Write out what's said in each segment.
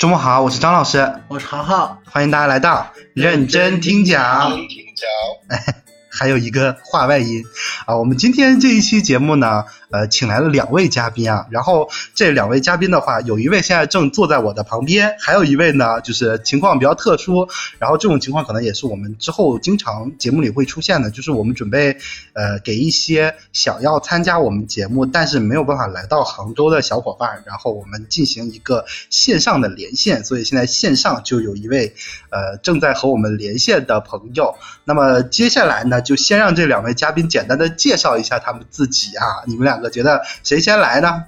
周末好，我是张老师，我是豪豪，欢迎大家来到认真听讲。听讲，还有一个话外音。啊，我们今天这一期节目呢，呃，请来了两位嘉宾啊，然后这两位嘉宾的话，有一位现在正坐在我的旁边，还有一位呢，就是情况比较特殊，然后这种情况可能也是我们之后经常节目里会出现的，就是我们准备呃给一些想要参加我们节目但是没有办法来到杭州的小伙伴，然后我们进行一个线上的连线，所以现在线上就有一位呃正在和我们连线的朋友，那么接下来呢，就先让这两位嘉宾简单的介绍一下他们自己啊，你们俩两个觉得谁先来呢？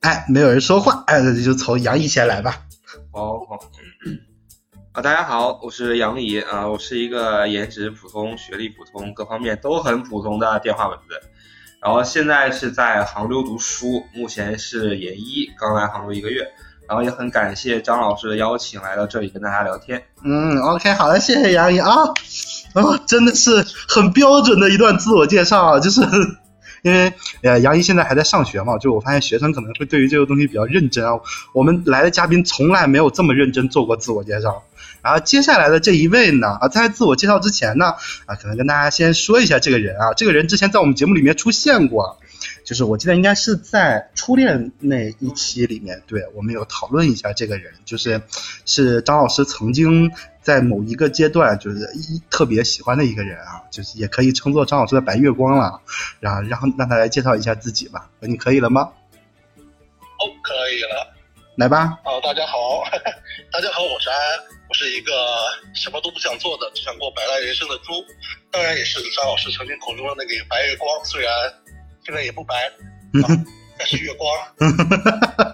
哎，没有人说话，哎，那就从杨毅先来吧。好好，啊，大家好，我是杨怡啊，我是一个颜值普通、学历普通、各方面都很普通的电话文字，然后现在是在杭州读书，目前是研一，刚来杭州一个月，然后也很感谢张老师的邀请来到这里跟大家聊天。嗯，OK，好的，谢谢杨怡啊，啊，真的是很标准的一段自我介绍啊，就是因为呃杨怡现在还在上学嘛，就我发现学生可能会对于这个东西比较认真啊，我们来的嘉宾从来没有这么认真做过自我介绍。然后接下来的这一位呢，啊，在自我介绍之前呢，啊，可能跟大家先说一下这个人啊，这个人之前在我们节目里面出现过，就是我记得应该是在初恋那一期里面，对我们有讨论一下这个人，就是是张老师曾经在某一个阶段就是一特别喜欢的一个人啊，就是也可以称作张老师的白月光了。然后然后让他来介绍一下自己吧，你可以了吗？哦，可以了。来吧。哦，大家好，大家好，我是安安，我是一个什么都不想做的，只想过白来人生的猪，当然也是张老师曾经口中的那个白月光，虽然现在也不白，啊、但是月光。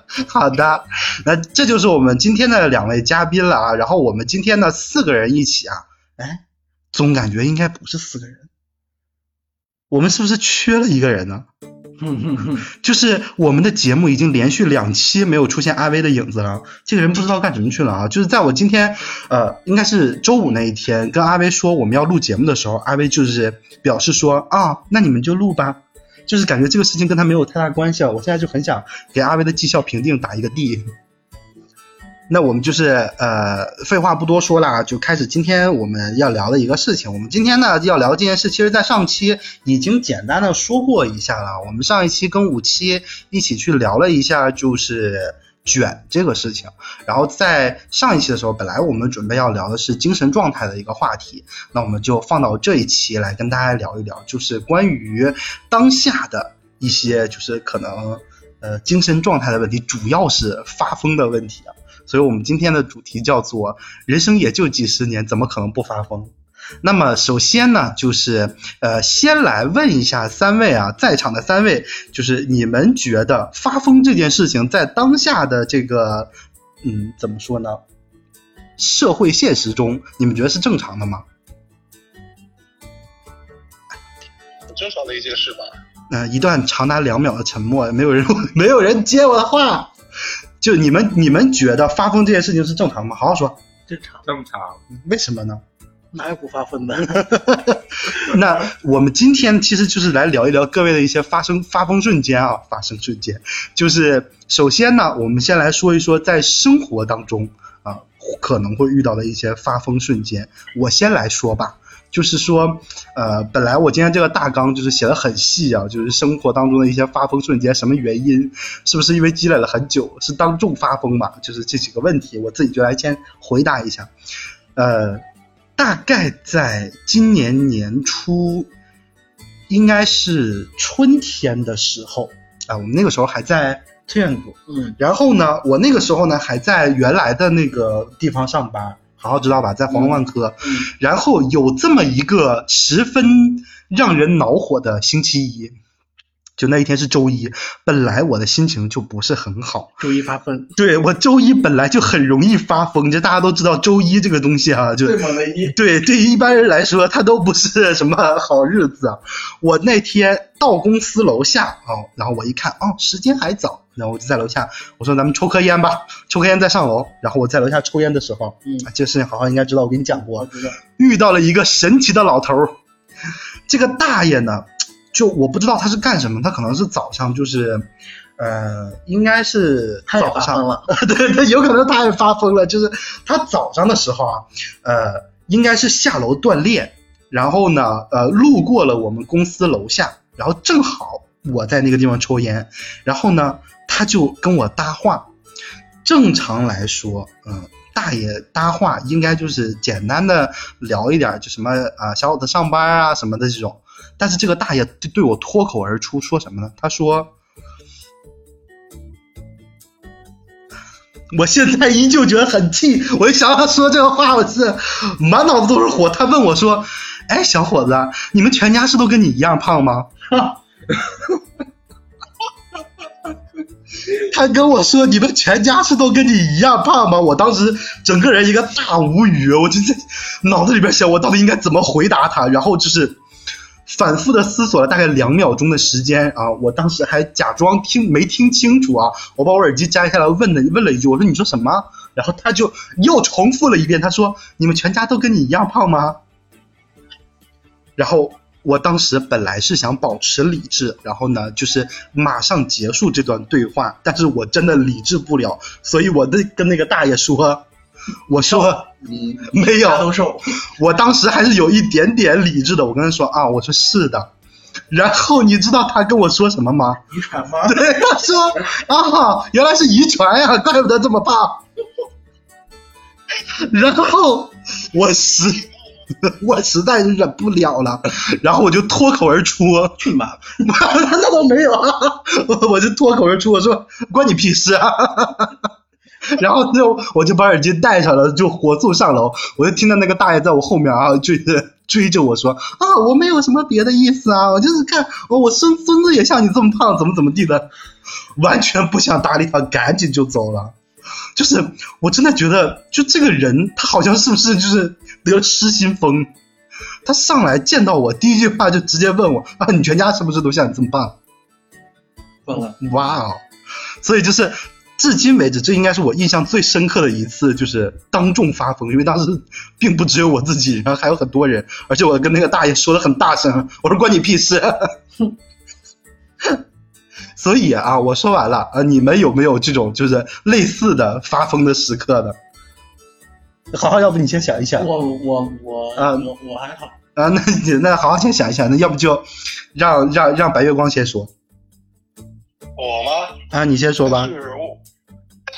好的，那这就是我们今天的两位嘉宾了啊。然后我们今天呢四个人一起啊，哎，总感觉应该不是四个人，我们是不是缺了一个人呢？就是我们的节目已经连续两期没有出现阿威的影子了，这个人不知道干什么去了啊！就是在我今天呃，应该是周五那一天跟阿威说我们要录节目的时候，阿威就是表示说啊，那你们就录吧，就是感觉这个事情跟他没有太大关系啊。我现在就很想给阿威的绩效评定打一个 D。那我们就是呃，废话不多说啦，就开始今天我们要聊的一个事情。我们今天呢要聊这件事，其实在上期已经简单的说过一下了。我们上一期跟五七一起去聊了一下，就是卷这个事情。然后在上一期的时候，本来我们准备要聊的是精神状态的一个话题，那我们就放到这一期来跟大家聊一聊，就是关于当下的一些就是可能呃精神状态的问题，主要是发疯的问题啊。所以我们今天的主题叫做“人生也就几十年，怎么可能不发疯？”那么首先呢，就是呃，先来问一下三位啊，在场的三位，就是你们觉得发疯这件事情在当下的这个，嗯，怎么说呢？社会现实中，你们觉得是正常的吗？很正常的一件事吧。嗯、呃，一段长达两秒的沉默，没有人 没有人接我的话。就你们你们觉得发疯这件事情是正常吗？好好说。正常。正常。为什么呢？哪有不发疯的？那我们今天其实就是来聊一聊各位的一些发生发疯瞬间啊，发生瞬间。就是首先呢，我们先来说一说在生活当中啊可能会遇到的一些发疯瞬间。我先来说吧。就是说，呃，本来我今天这个大纲就是写的很细啊，就是生活当中的一些发疯瞬间，什么原因，是不是因为积累了很久，是当众发疯嘛？就是这几个问题，我自己就来先回答一下。呃，大概在今年年初，应该是春天的时候啊，我们那个时候还在建筑，嗯，然后呢，我那个时候呢还在原来的那个地方上班。好好知道吧，在黄龙万科，嗯，然后有这么一个十分让人恼火的星期一，就那一天是周一，本来我的心情就不是很好，周一发疯，对我周一本来就很容易发疯，就大家都知道周一这个东西啊，就对，对于一般人来说，它都不是什么好日子啊。我那天到公司楼下啊，然后我一看，哦，时间还早。然后我就在楼下，我说咱们抽颗烟吧，抽颗烟再上楼。然后我在楼下抽烟的时候，嗯，这个事情好好应该知道，我跟你讲过，遇到了一个神奇的老头儿。这个大爷呢，就我不知道他是干什么，他可能是早上就是，呃，应该是早上了，对对，有可能他也发疯了。就是他早上的时候啊，呃，应该是下楼锻炼，然后呢，呃，路过了我们公司楼下，然后正好我在那个地方抽烟，然后呢，他就跟我搭话。正常来说，嗯、大爷搭话应该就是简单的聊一点，就什么啊、小伙子上班啊什么的这种。但是这个大爷对对我脱口而出说什么呢？他说。我现在依旧觉得很气，我一想到他说这个话，我是满脑子都是火。他问我说：“哎，小伙子，你们全家是都跟你一样胖吗？”哈 他跟我说：“你们全家是都跟你一样胖吗？”我当时整个人一个大无语，我就在脑子里边想，我到底应该怎么回答他。然后就是反复的思索了大概两秒钟的时间啊，我当时还假装听没听清楚啊，我把我耳机摘下来问了问了一句，我说：“你说什么？”然后他就又重复了一遍，他说：“你们全家都跟你一样胖吗？”然后我当时本来是想保持理智，然后呢，就是马上结束这段对话，但是我真的理智不了，所以我的跟那个大爷说，我说你没有都瘦，我当时还是有一点点理智的，我跟他说啊，我说是的，然后你知道他跟我说什么吗？遗传吗？对，他说 啊，原来是遗传呀，怪不得这么胖。然后我实我实在是忍不了了，然后我就脱口而出，去你妈！那倒没有啊，我我就脱口而出，我说关你屁事啊。然后就我就把耳机戴上了，就火速上楼。我就听到那个大爷在我后面啊追着追着我说啊，我没有什么别的意思啊，我就是看我我孙孙子也像你这么胖，怎么怎么地的，完全不想搭理他，赶紧就走了。就是我真的觉得，就这个人他好像是不是就是得失心疯？他上来见到我第一句话就直接问我啊，你全家是不是都像你这么胖？疯了，哇哦！所以就是至今为止，这应该是我印象最深刻的一次，就是当众发疯。因为当时并不只有我自己，然后还有很多人，而且我跟那个大爷说的很大声，我说关你屁事。所以啊，我说完了啊，你们有没有这种就是类似的发疯的时刻呢？好好，要不你先想一想我我我啊我我还好，啊？那你那好好先想一想，那要不就让让让白月光先说我吗？啊？你先说吧。是我，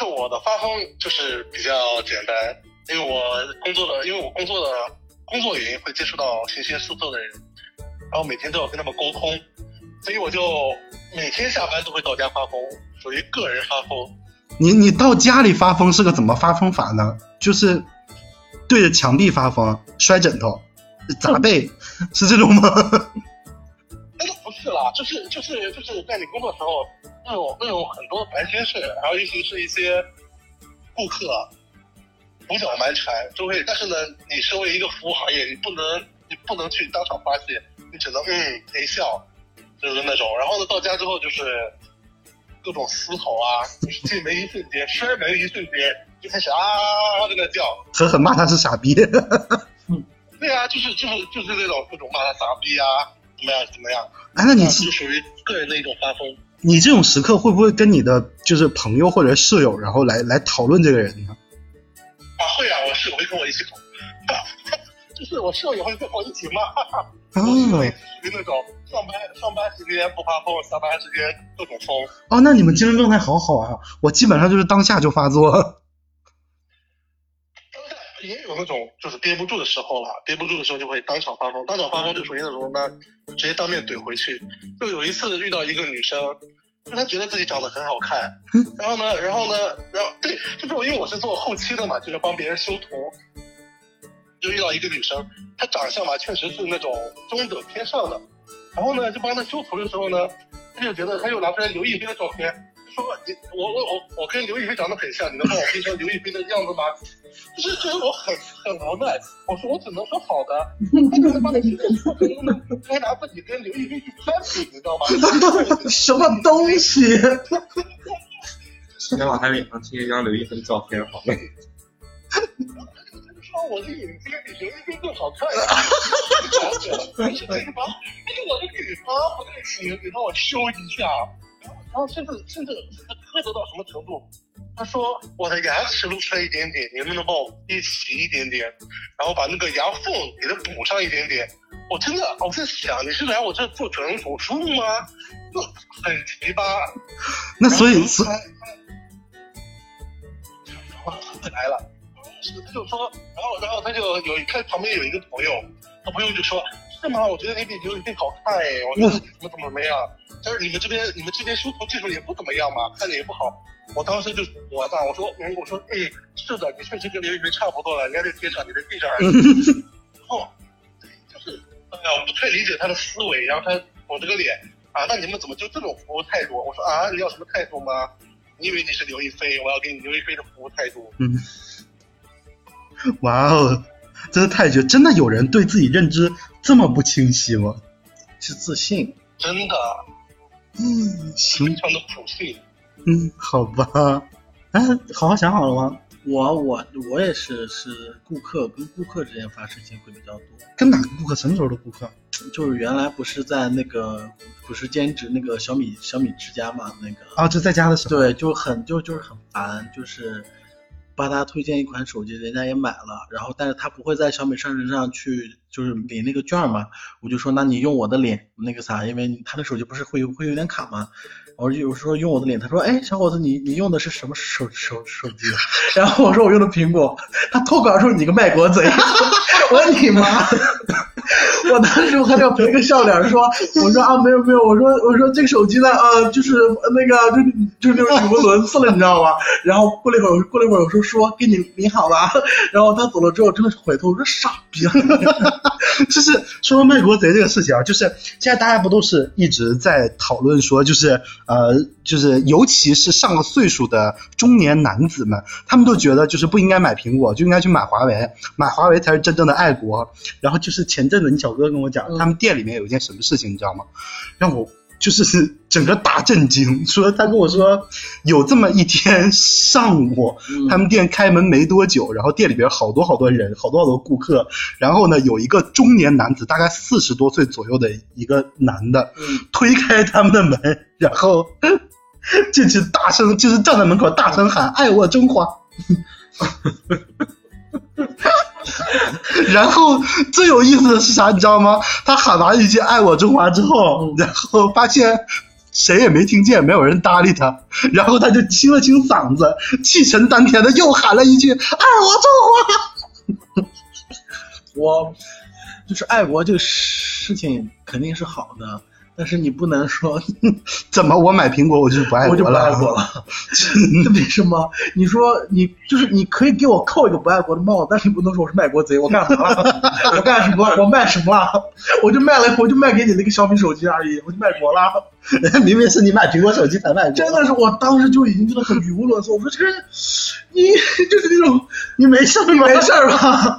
我的发疯就是比较简单，因为我工作的，因为我工作的工作原因会接触到形形色色的人，然后每天都要跟他们沟通，所以我就每天下班都会到家发疯，属于个人发疯。你你到家里发疯是个怎么发疯法呢？就是对着墙壁发疯，摔枕头、砸 背，是这种吗？就是就是就是在你工作的时候，会有会有很多烦心事，然后尤其是一些顾客胡搅蛮缠，就会。但是呢，你身为一个服务行业，你不能你不能去当场发泄，你只能嗯陪笑，就是那种。然后呢，到家之后就是各种嘶吼啊，就是进门一瞬间，摔门一瞬间就开始啊在那叫。狠狠骂他是傻逼。对啊，就是就是就是那种各种骂他傻逼啊，怎么样怎么样，哎，那你就是属于个人的一种发疯。你这种时刻会不会跟你的就是朋友或者室友，然后来来讨论这个人呢？啊，会啊，我室友会跟我一起吵，就是我室友也会跟我一起骂，哦属于那种上班上班时间不发疯，下班时间各种疯。哦，那你们精神状态好好啊！我基本上就是当下就发作。也有那种就是憋不住的时候了，憋不住的时候就会当场发疯，当场发疯就属于那种呢，直接当面怼回去。就有一次遇到一个女生，就她觉得自己长得很好看，然后呢，然后呢，然后对，就是我因为我是做后期的嘛，就是帮别人修图，就遇到一个女生，她长相嘛确实是那种中等偏上的，然后呢就帮她修图的时候呢，她就觉得她又拿出来刘亦菲的照片，说 你我我我我跟刘亦菲长得很像，你能帮我 P 成刘亦菲的样子吗？就是觉得我很很无奈，我说我只能说好的，他就能帮你 P 成出图呢，还拿自己跟刘亦菲去攀比，你知道吗？什么东西？先往他脸上贴一张刘亦菲的照片，好嘞。说我的眼睛比刘亦菲更好看，了，不是对方，但是我的女方不太行，你帮我修一下。然后甚至甚至苛责到什么程度？他说我的牙齿露出来一点点，你能不能帮我憋齐一点点，然后把那个牙缝给它补上一点点？我真的我在想，你是来我这做整容手术吗？就很奇葩。那所以然后所他他来了，他就说，然后然后他就有他旁边有一个朋友，他朋友就说，是吗？我觉得你比刘亦菲好看哎，我觉得怎么怎么怎么样？但是你们这边你们这边修图技术也不怎么样嘛，看着也不好。我当时就我操，我说嗯，我说哎，是的，你确实跟刘亦菲差不多了，人家在贴上，你在地上而已。然后就是哎呀，我不太理解他的思维，然后他我这个脸啊，那你们怎么就这种服务态度？我说啊，你要什么态度吗？你以为你是刘亦菲？我要给你刘亦菲的服务态度。嗯，哇哦，真的太绝！真的有人对自己认知这么不清晰吗？是自信。真的嗯，行非，常的普信。嗯，好吧。哎，好好想好了吗？我我我也是，是顾客跟顾客之间发事情会比较多。跟哪个顾客？什么时候的顾客？就是原来不是在那个不是兼职那个小米小米之家嘛，那个啊，就在家的时候。对，就很就就是很烦，就是帮他推荐一款手机，人家也买了，然后但是他不会在小米商城上去就是领那个券嘛，我就说那你用我的脸那个啥，因为他的手机不是会会有点卡嘛，我就有时候用我的脸，他说哎小伙子你你用的是什么手手手机？然后我说我用的苹果，他脱口而出你个卖国贼，我说你妈！我当时我还得赔个笑脸说，我说啊没有没有，我说我说这个手机呢呃就是那个就就是那种语无伦次了，你知道吗？然后过了一会儿过了一会儿我说说给你你好了，然后他走了之后真的是回头我说傻逼，就是说到卖国贼这个事情啊，就是现在大家不都是一直在讨论说，就是呃，就是尤其是上了岁数的中年男子们，他们都觉得就是不应该买苹果，就应该去买华为，买华为才是真正的爱国。然后就是前阵子你小哥跟我讲，嗯他们店里面有一件什么事情，你知道吗？让我就是整个大震惊，说他跟我说有这么一天上午，嗯他们店开门没多久，然后店里边好多好多人，好多好多顾客，然后呢有一个中年男子，大概四十多岁左右的一个男的，嗯推开他们的门，然后进去大声就是站在门口大声喊“爱我中华”。然后最有意思的是啥，你知道吗？他喊完一句“爱我中华”之后，然后发现谁也没听见，没有人搭理他，然后他就清了清嗓子，气沉丹田的又喊了一句“爱我中华我就是爱国这个事情肯定是好的，但是你不能说”。怎么我买苹果我就不爱我就不国了？爱国了，为什么？你说你就是你可以给我扣一个不爱国的帽子，但是你不能说我是卖国贼，我干嘛了？我干什么？我卖什么了？我就卖了，我就卖给你那个小米手机而已，我就卖国了。明明是你买苹果手机才卖国，真的是，我当时就已经觉得很语无伦次。我说这个人，你就是那种你没事你没事吧？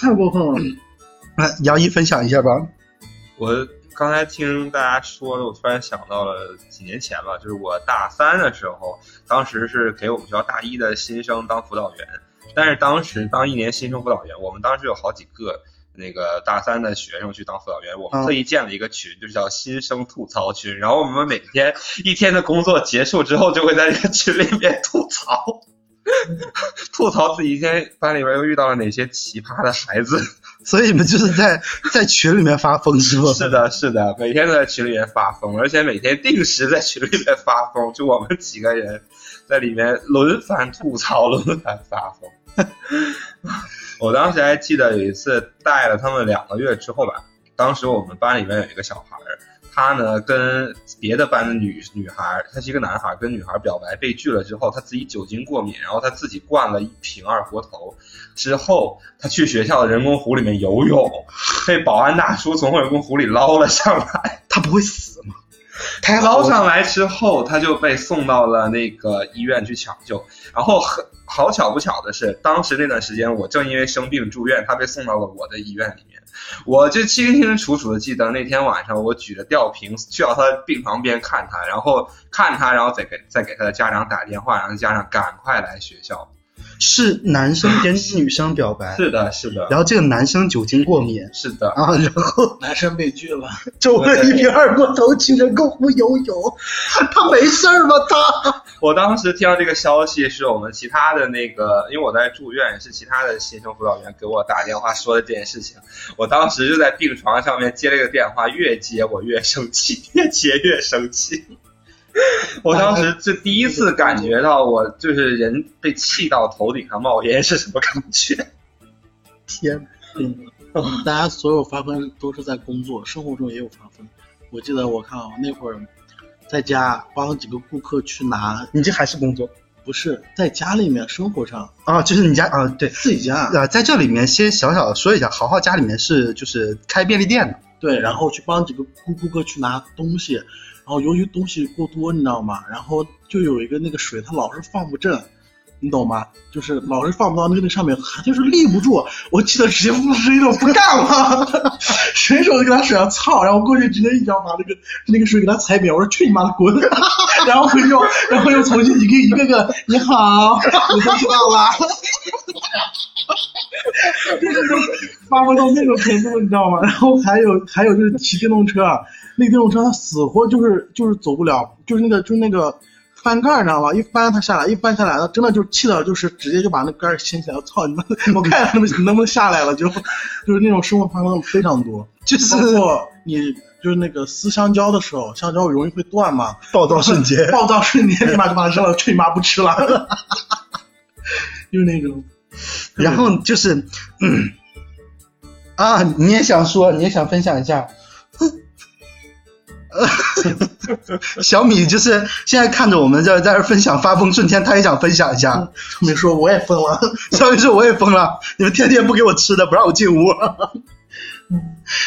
太过分了。来，杨一分享一下吧。我刚才听大家说的，我突然想到了几年前吧，就是我大三的时候，当时是给我们学校大一的新生当辅导员，但是当时当一年新生辅导员，我们当时有好几个那个大三的学生去当辅导员，我们嗯特意建了一个群，就是叫新生吐槽群，然后我们每天一天的工作结束之后，就会在这个群里面吐槽。吐槽自己今天班里边又遇到了哪些奇葩的孩子，所以你们就是在在群里面发疯是吧？是的，是的，每天都在群里面发疯，而且每天定时在群里面发疯，就我们几个人在里面轮番吐槽，轮番发疯。我当时还记得有一次带了他们两个月之后吧，当时我们班里面有一个小孩儿，他呢跟别的班的女女孩，他是一个男孩，跟女孩表白被拒了之后，他自己酒精过敏，然后他自己灌了一瓶二锅头，之后他去学校的人工湖里面游泳，被保安大叔从人工湖里捞了上来。他不会死吗？他捞上来之后，他就被送到了那个医院去抢救。然后很好巧不巧的是，当时那段时间我正因为生病住院，他被送到了我的医院里。我就清清楚楚的记得那天晚上，我举着吊瓶去到他病床边看他，然后看他，然后再给再给他的家长打电话，让他家长赶快来学校。是男生跟女生表白，是的，是的，然后这个男生酒精过敏是的，啊，然后 男生被拒了，周了一瓶二锅头请人共赴游泳，他没事儿吗？他我当时听到这个消息，是我们其他的那个，因为我在住院，是其他的新生辅导员给我打电话说的这件事情。我当时就在病床上面接了个电话，越接我越生气，越接越生气。我当时是第一次感觉到，我就是人被气到头顶上冒烟是什么感觉。天，嗯，大家所有发疯都是在工作，生活中也有发疯。我记得我看啊，那会儿在家帮几个顾客去拿，你这还是工作不是在家里面生活上啊？就是你家啊？对，自己家，啊，在这里面先小小的说一下，豪豪家里面是就是开便利店的，对，然后去帮几个顾顾客去拿东西，然然后由于东西过多，你知道吗？然后就有一个那个水，它老是放不正。你懂吗？就是老是放不到那个那上面，它就是立不住。我记得直接是一种不干了，随手就给他水上操，然后过去直接一脚把那个那个水给他踩扁。我说去你妈的滚！然后回去，然后又重新一个一个个你好，你都知道了。发挥到那种程度，你知道吗？然后还有还有就是骑电动车，那电动车它死活就是就是走不了，就是那个就是那个。翻盖，你知道吧？一翻它下来，一翻下来，了真的就气的，就是直接就把那盖掀起来。我操你妈！我看能不能能不能下来了，就就是那种生活发生非常多，就是包括你就是那个撕香蕉的时候，香蕉容易会断嘛，暴躁瞬间，暴躁瞬间立马就把它扔了，去你妈不吃了，就是那种。然后就是嗯啊，你也想说，你也想分享一下。小米就是现在看着我们这在这分享发疯瞬间，他也想分享一下。小米说我也疯了，小米说我也疯了，你们天天不给我吃的，不让我进屋。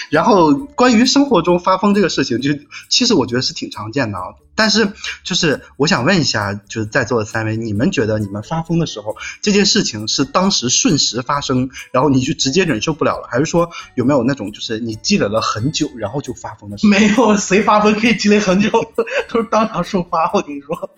然后关于生活中发疯这个事情，就其实我觉得是挺常见的啊。但是就是我想问一下，就是在座的三位，你们觉得你们发疯的时候，这件事情是当时瞬时发生，然后你就直接忍受不了了，还是说有没有那种就是你积累了很久，然后就发疯的时候？没有，谁发疯可以积累很久，都是当场首发。我跟你说。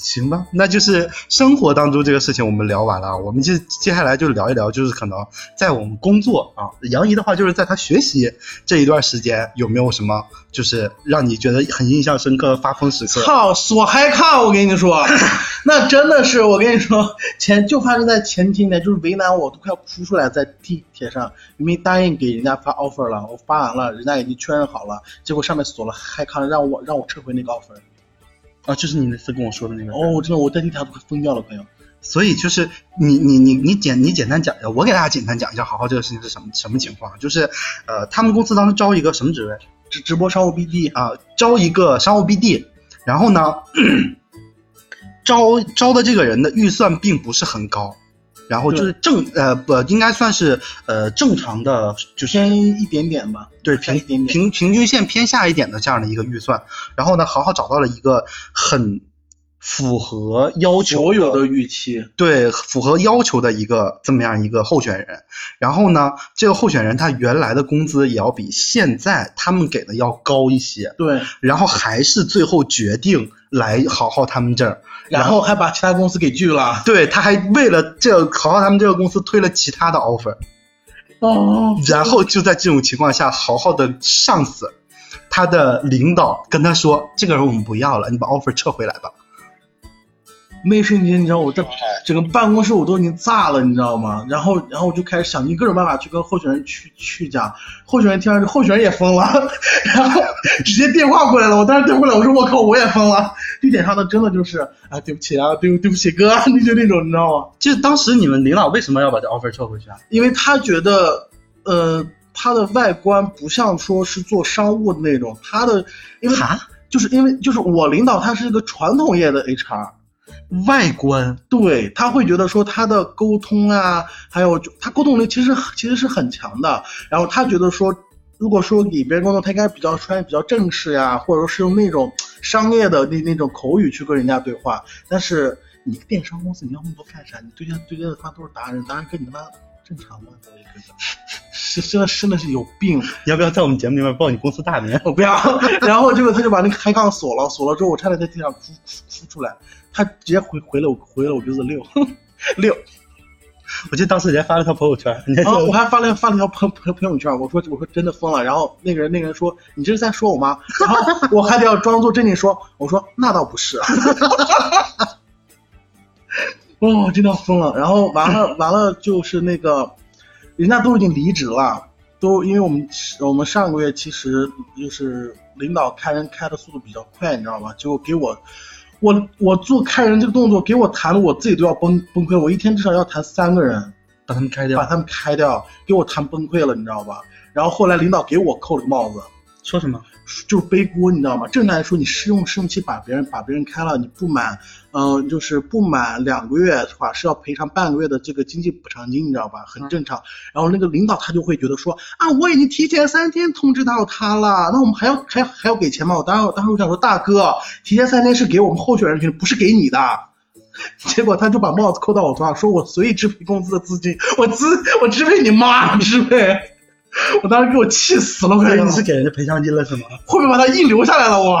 行吧，那就是生活当中这个事情我们聊完了，我们就接下来就聊一聊，就是可能在我们工作啊，杨怡的话就是在他学习这一段时间有没有什么就是让你觉得很印象深刻的发疯时刻？操，锁嗨看，我跟你说，那真的是我跟你说，前就发生在前几年，就是为难我都快哭出来，在地铁上明明答应给人家发 offer 了，我发完了，人家已经确认好了，结果上面锁了嗨看，让我让我撤回那个 offer。啊，就是你那次跟我说的那个哦，真的，我在地铁都快疯掉了，朋友。所以就是你你你你简你简单讲一下，我给大家简单讲一下，好好这个事情是什么什么情况？就是呃，他们公司当时招一个什么职位？直直播商务 BD 啊，招一个商务 BD，然后呢，招招的这个人的预算并不是很高。然后就是正呃不应该算是呃正常的，就偏一点点吧，对平平平均线偏下一点的这样的一个预算。然后呢，豪豪找到了一个很符合要求所有的预期，对符合要求的一个这么样一个候选人。然后呢，这个候选人他原来的工资也要比现在他们给的要高一些，对。然后还是最后决定来好好他们这儿。然后还把其他公司给拒了，对，他还为了这个豪豪他们这个公司推了其他的 offer，哦，然后就在这种情况下，豪豪的上司，他的领导跟他说，这个人我们不要了，你把 offer 撤回来吧。那瞬间，你知道我这整个办公室我都已经炸了，你知道吗？然后，然后我就开始想尽各种办法去跟候选人去去讲。候选人听完之后，候选人也疯了，然后直接电话过来了。我当时电话过来，我说我靠，我也疯了。地点上的真的就是啊，对不起啊，对对不起哥，那就那种你知道吗？就当时你们领导为什么要把这 offer 撤回去啊？因为他觉得，呃，他的外观不像说是做商务的那种，他的因为就是因为就是我领导他是一个传统业的 HR。外观对他会觉得说他的沟通啊，还有他沟通能力其实其实是很强的。然后他觉得说，如果说给别人工作，他应该比较穿比较正式呀，或者说是用那种商业的那那种口语去跟人家对话。但是你电商公司，你要那么多干啥？你对接对接的他都是达人，达人跟你他妈正常吗？是真的真的是有病。要不要在我们节目里面报你公司大名？我不要。然后结果他就把那个开杠锁了，锁了之后我差点在地上哭哭哭出来。他直接回回了我回了我就是六六。我记得当时人家发了条朋友圈，你还啊，我还发了发了条朋朋朋友圈，我说我说真的疯了。然后那个人那个人说你这是在说我吗？然后我还得要装作镇定说，我说那倒不是。哦，真的疯了。然后完了完了就是那个，人家都已经离职了，都因为我们我们上个月其实就是领导开人开的速度比较快，你知道吧？结果给我。我我做开人这个动作，给我谈的我自己都要崩崩溃。我一天至少要谈三个人，把他们开掉把，他们开掉，给我谈崩溃了，你知道吧？然后后来领导给我扣了个帽子，说什么？就是背锅，你知道吗？正常来说，你试用试用期把别人把别人开了，你不满，嗯、就是不满两个月的话？是要赔偿半个月的这个经济补偿金，你知道吧？很正常。然后那个领导他就会觉得说啊，我已经提前三天通知到他了，那我们还要还还要给钱吗？我当时当时我想说，大哥，提前三天是给我们候选人群，不是给你的。结果他就把帽子扣到我头上，说我随意支配公司的资金，我支我支配你妈支配，我当时给我气死了，我感觉你是给人家赔偿金了是吗？后面把他硬留下来了，我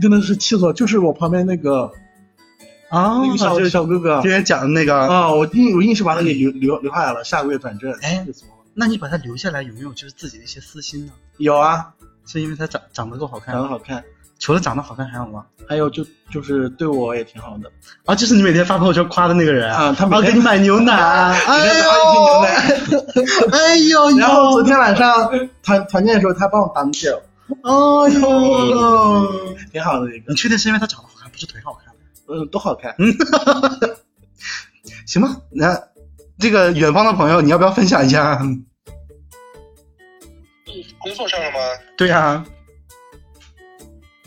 真的是气死我！就是我旁边那个啊那个小小哥哥之前讲的那个，啊，我硬我硬是把他给留留留下来了，下个月转正。哎那你把他留下来有没有就是自己的一些私心呢？有啊，是因为他长长得够好看长得，好看，除了长得好看还有吗？还有就就是对我也挺好的啊，就是你每天发朋友圈夸的那个人啊，他每啊，给你买牛奶，哎呦，拿一瓶牛奶。哎呦，然后昨天晚上团团建的时候，他帮我打麻将，哎呦，挺好的一个你，确定是因为他长得好看，不是腿好看？嗯，都好看。嗯 行吧，那这个远方的朋友，你要不要分享一下？工作上了吗？对呀、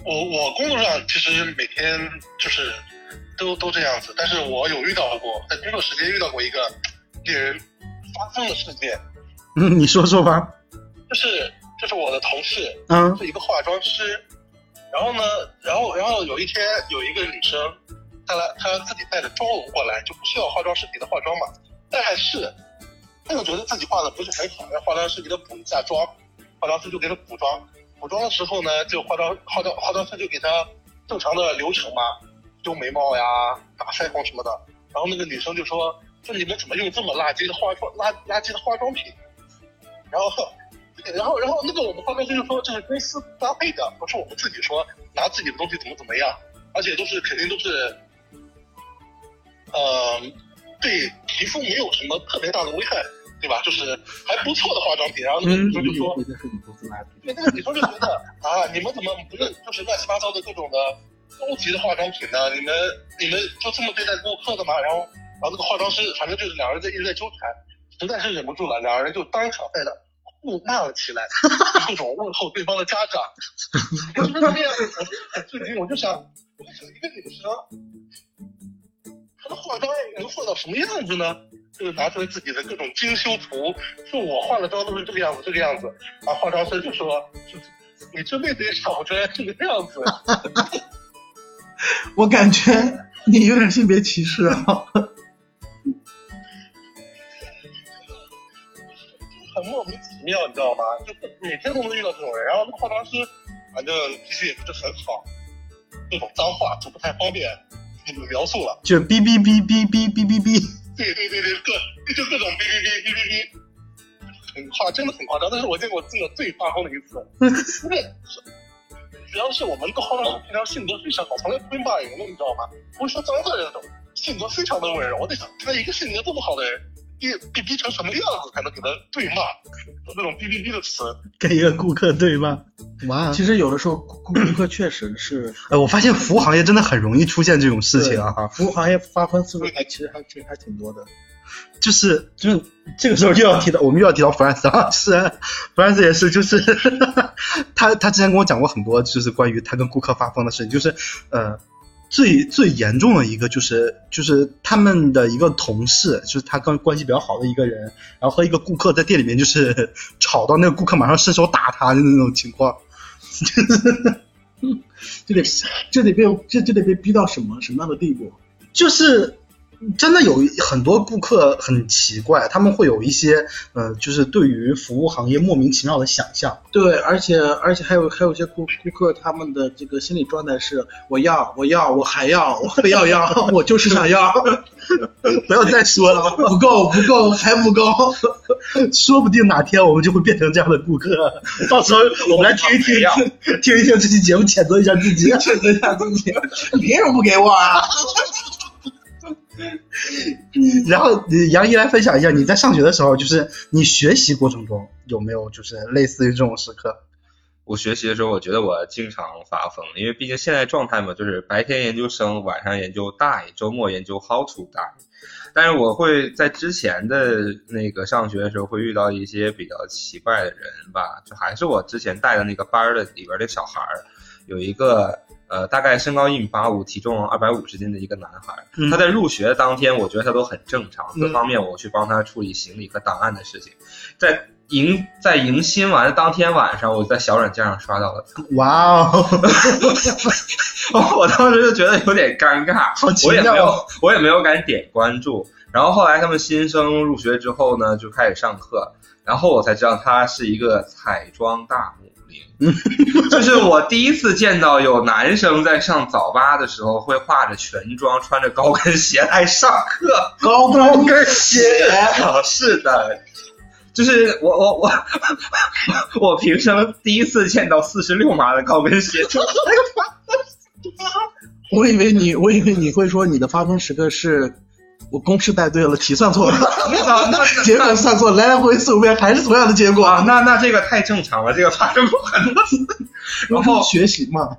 我我工作上其实每天就是都都这样子，但是我有遇到过，在工作时间遇到过一个令人发疯的事件，嗯，你说说吧。就是就是我的同事嗯。是一个化妆师，然后呢，然后然后有一天有一个女生，她来她自己带着妆容过来，就不需要化妆师给她化妆嘛，但是她又觉得自己化的不是很好，让化妆师给她补一下妆，化妆师就给她补妆，补妆的时候呢，就化妆化妆化妆师就给她正常的流程嘛，修眉毛呀、打腮红什么的，然后那个女生就说说你们怎么用这么垃圾的化妆垃垃圾的化妆品，然后。然后，然后那个我们化妆师就说这是公司搭配的，不是我们自己说拿自己的东西怎么怎么样，而且都是肯定都是，呃，对皮肤没有什么特别大的危害，对吧？就是还不错的化妆品。然后那个女生就说。对，那个女生就觉得啊，你们怎么不是就是乱七八糟的各种的高级的化妆品呢？你们你们就这么对待顾客的吗？然后然后那个化妆师反正就是两人在一直在纠缠，实在是忍不住了，两人就当场在那互骂了起来，各种问候对方的家长。我就这样，我就很震惊，我就想，我就想一个女生，她的化妆能化到什么样子呢？就是拿出来自己的各种精修图，说我化了妆都是这个样子，这个样子。然后，化妆师就说，就你这辈子也想不出来这个样子。我感觉你有点性别歧视啊。很莫名其妙，你知道吗？就每天都能遇到这种人。然后那个化妆师，反正脾气也不是很好，各种脏话就不太方便你们描述了。就哔哔哔哔哔哔哔哔，对对对对，各就各种哔哔哔哔哔哔，很夸，真的很夸张。但是我见过这个最发疯的一次，因为主要是我们那个化妆师平常性格非常好，从来不会骂人的，你知道吗？不会说脏话的那种，性格非常的温柔。我在想，他一个性格这么好的人。逼逼逼成什么样子才能给他对骂？就那种哔哔哔的词，跟一个顾客对骂。哇，其实有的时候顾顾客确实是哎，我发现服务行业真的很容易出现这种事情啊，服务行业发疯次数还其实还其实还挺多的。就是就是这个时候又要提到，我们又要提到弗兰斯啊，是弗兰斯也是，就是 他他之前跟我讲过很多，就是关于他跟顾客发疯的事情，就是呃。最最严重的一个就是就是他们的一个同事，就是他跟关系比较好的一个人，然后和一个顾客在店里面就是 吵到那个顾客马上伸手打他的那种情况，就得就得被这就得被逼到什么什么样的地步？就是真的有很多顾客很奇怪，他们会有一些呃，就是对于服务行业莫名其妙的想象。对，而且而且还有还有一些顾顾客，他们的这个心理状态是我要我要我还要我非要要，我就是想要，不要再说了，不够不够还不够，说不定哪天我们就会变成这样的顾客。到时候我们来听一听，听一听这期节目，谴责一下自己，谴责一下自己，你凭什么不给我啊？然后杨怡来分享一下，你在上学的时候，就是你学习过程中有没有就是类似于这种时刻？我学习的时候，我觉得我经常发疯，因为毕竟现在状态嘛，就是白天研究生，晚上研究大，周末研究 how to 大一。但是我会在之前的那个上学的时候，会遇到一些比较奇怪的人吧，就还是我之前带的那个班的里边的小孩儿，有一个呃大概身高一米八五，体重二百五十斤的一个男孩他在入学当天，我觉得他都很正常，各嗯方面我去帮他处理行李和档案的事情，在迎在迎新完的当天晚上，我在小软件上刷到了他。哇哦，我当时就觉得有点尴尬，好奇我也没有，我也没有敢点关注。然后后来他们新生入学之后呢，就开始上课，然后我才知道他是一个彩妆大 就是我第一次见到有男生在上早八的时候会化着全妆，穿着高跟鞋来上课。高跟跟鞋，是的，就是我我我 我平生第一次见到四十六码的高跟鞋，我以为你我以为你会说你的发疯时刻是。我公式带对了，题算错了，那那 结果算错，来来回回四五遍还是同样的结果。啊，那那这个太正常了，这个发生过很多次。然后学习嘛，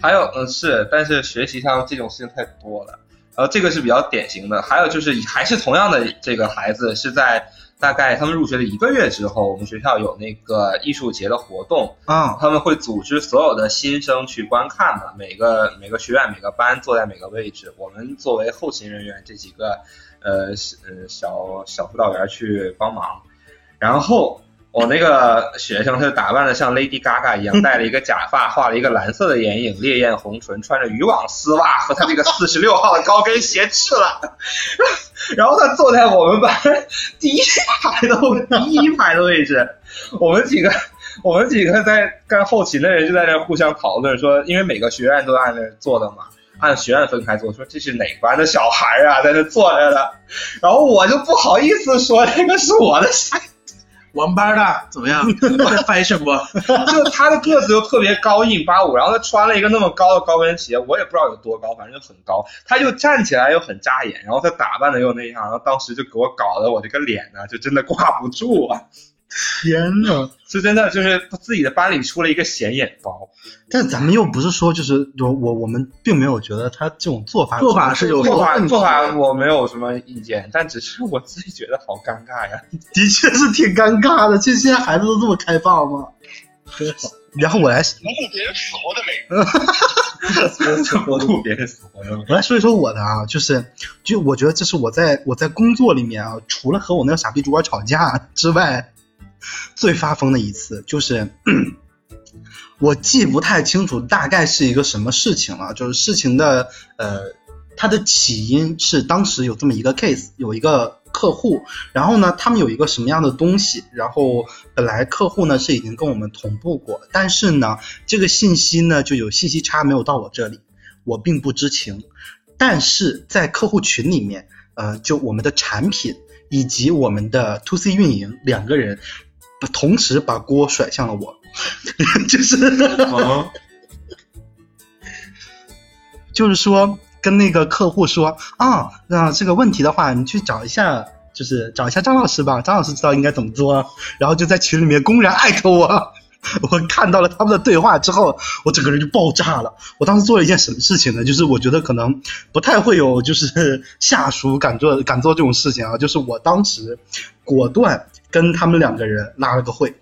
还有嗯是，但是学习上这种事情太多了，然后这个是比较典型的。还有就是还是同样的这个孩子是在大概他们入学的一个月之后，我们学校有那个艺术节的活动，啊，他们会组织所有的新生去观看嘛，每个每个学院每个班坐在每个位置，我们作为后勤人员这几个呃呃小小辅导员去帮忙，然后我那个学生他就打扮的像 Lady Gaga 一样，戴了一个假发，画了一个蓝色的眼影，烈焰红唇，穿着渔网丝袜和他那个四十六号的高跟鞋去了。然后他坐在我们班第一排的第一排的位置，我们几个我们几个在干后勤的人就在那互相讨论说，因为每个学院都按那坐的嘛，按学院分开坐，说这是哪班的小孩啊，在那坐着的，然后我就不好意思说这个是我的孩子。我们班的怎么样？fashion 不？就他的个子又特别高，一米八五，然后他穿了一个那么高的高跟鞋，我也不知道有多高，反正就很高。他就站起来又很扎眼，然后他打扮的又那样，然后当时就给我搞得我这个脸呢，就真的挂不住啊！天呐！是真的，就是自己的班里出了一个显眼包。但咱们又不是说就是我我我们并没有觉得他这种做法做法是有做法问题做法我没有什么意见，但只是我自己觉得好尴尬呀。的确是挺尴尬的。这现在孩子都这么开放吗？真好。然后我来不顾别人死活的美。我顾别人死活的。我来说一说我的啊，就是就我觉得这是我在我在工作里面啊，除了和我那个傻逼主管吵架之外，最发疯的一次，就是 我记不太清楚大概是一个什么事情了，就是事情的呃，它的起因是当时有这么一个 case，有一个客户，然后呢，他们有一个什么样的东西，然后本来客户呢是已经跟我们同步过，但是呢，这个信息呢就有信息差没有到我这里，我并不知情，但是在客户群里面，呃，就我们的产品以及我们的 to C 运营两个人，把同时把锅甩向了我，就是。嗯，就是说跟那个客户说啊，那这个问题的话，你去找一下，就是找一下张老师吧，张老师知道应该怎么做。然后就在群里面公然艾特我，我看到了他们的对话之后，我整个人就爆炸了。我当时做了一件什么事情呢？就是我觉得可能不太会有就是下属敢做敢做这种事情啊，就是我当时果断跟他们两个人拉了个会。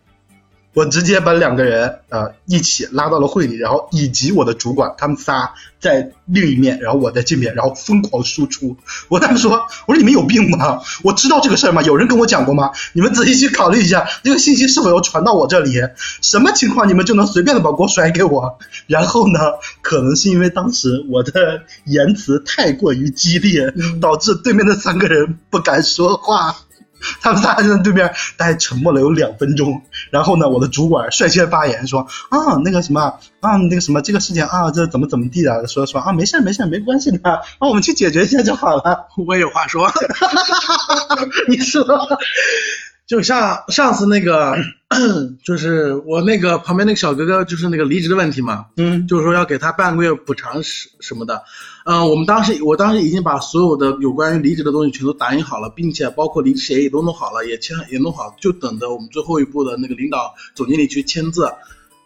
我直接把两个人呃一起拉到了会里，然后以及我的主管，他们仨在另一面，然后我在这边，然后疯狂输出。我跟他们说，我说你们有病吗？我知道这个事儿吗？有人跟我讲过吗？你们仔细去考虑一下，这个信息是否要传到我这里？什么情况你们就能随便的把锅甩给我？然后呢，可能是因为当时我的言辞太过于激烈，导致对面的三个人不敢说话。他们仨就在对面大概沉默了有两分钟，然后呢，我的主管率先发言说啊，那个什么啊，那个什么这个事情啊，这怎么怎么地的，说说啊，没事没事没关系的，啊，我们去解决一下就好了。我也有话说，你说，就像上次那个，就是我那个旁边那个小哥哥，就是那个离职的问题嘛，嗯就是说要给他半个月补偿什什么的。嗯、我们当时我当时已经把所有的有关于离职的东西全都打印好了，并且包括离职协议都弄好了，也签也弄好，就等着我们最后一步的那个领导总经理去签字。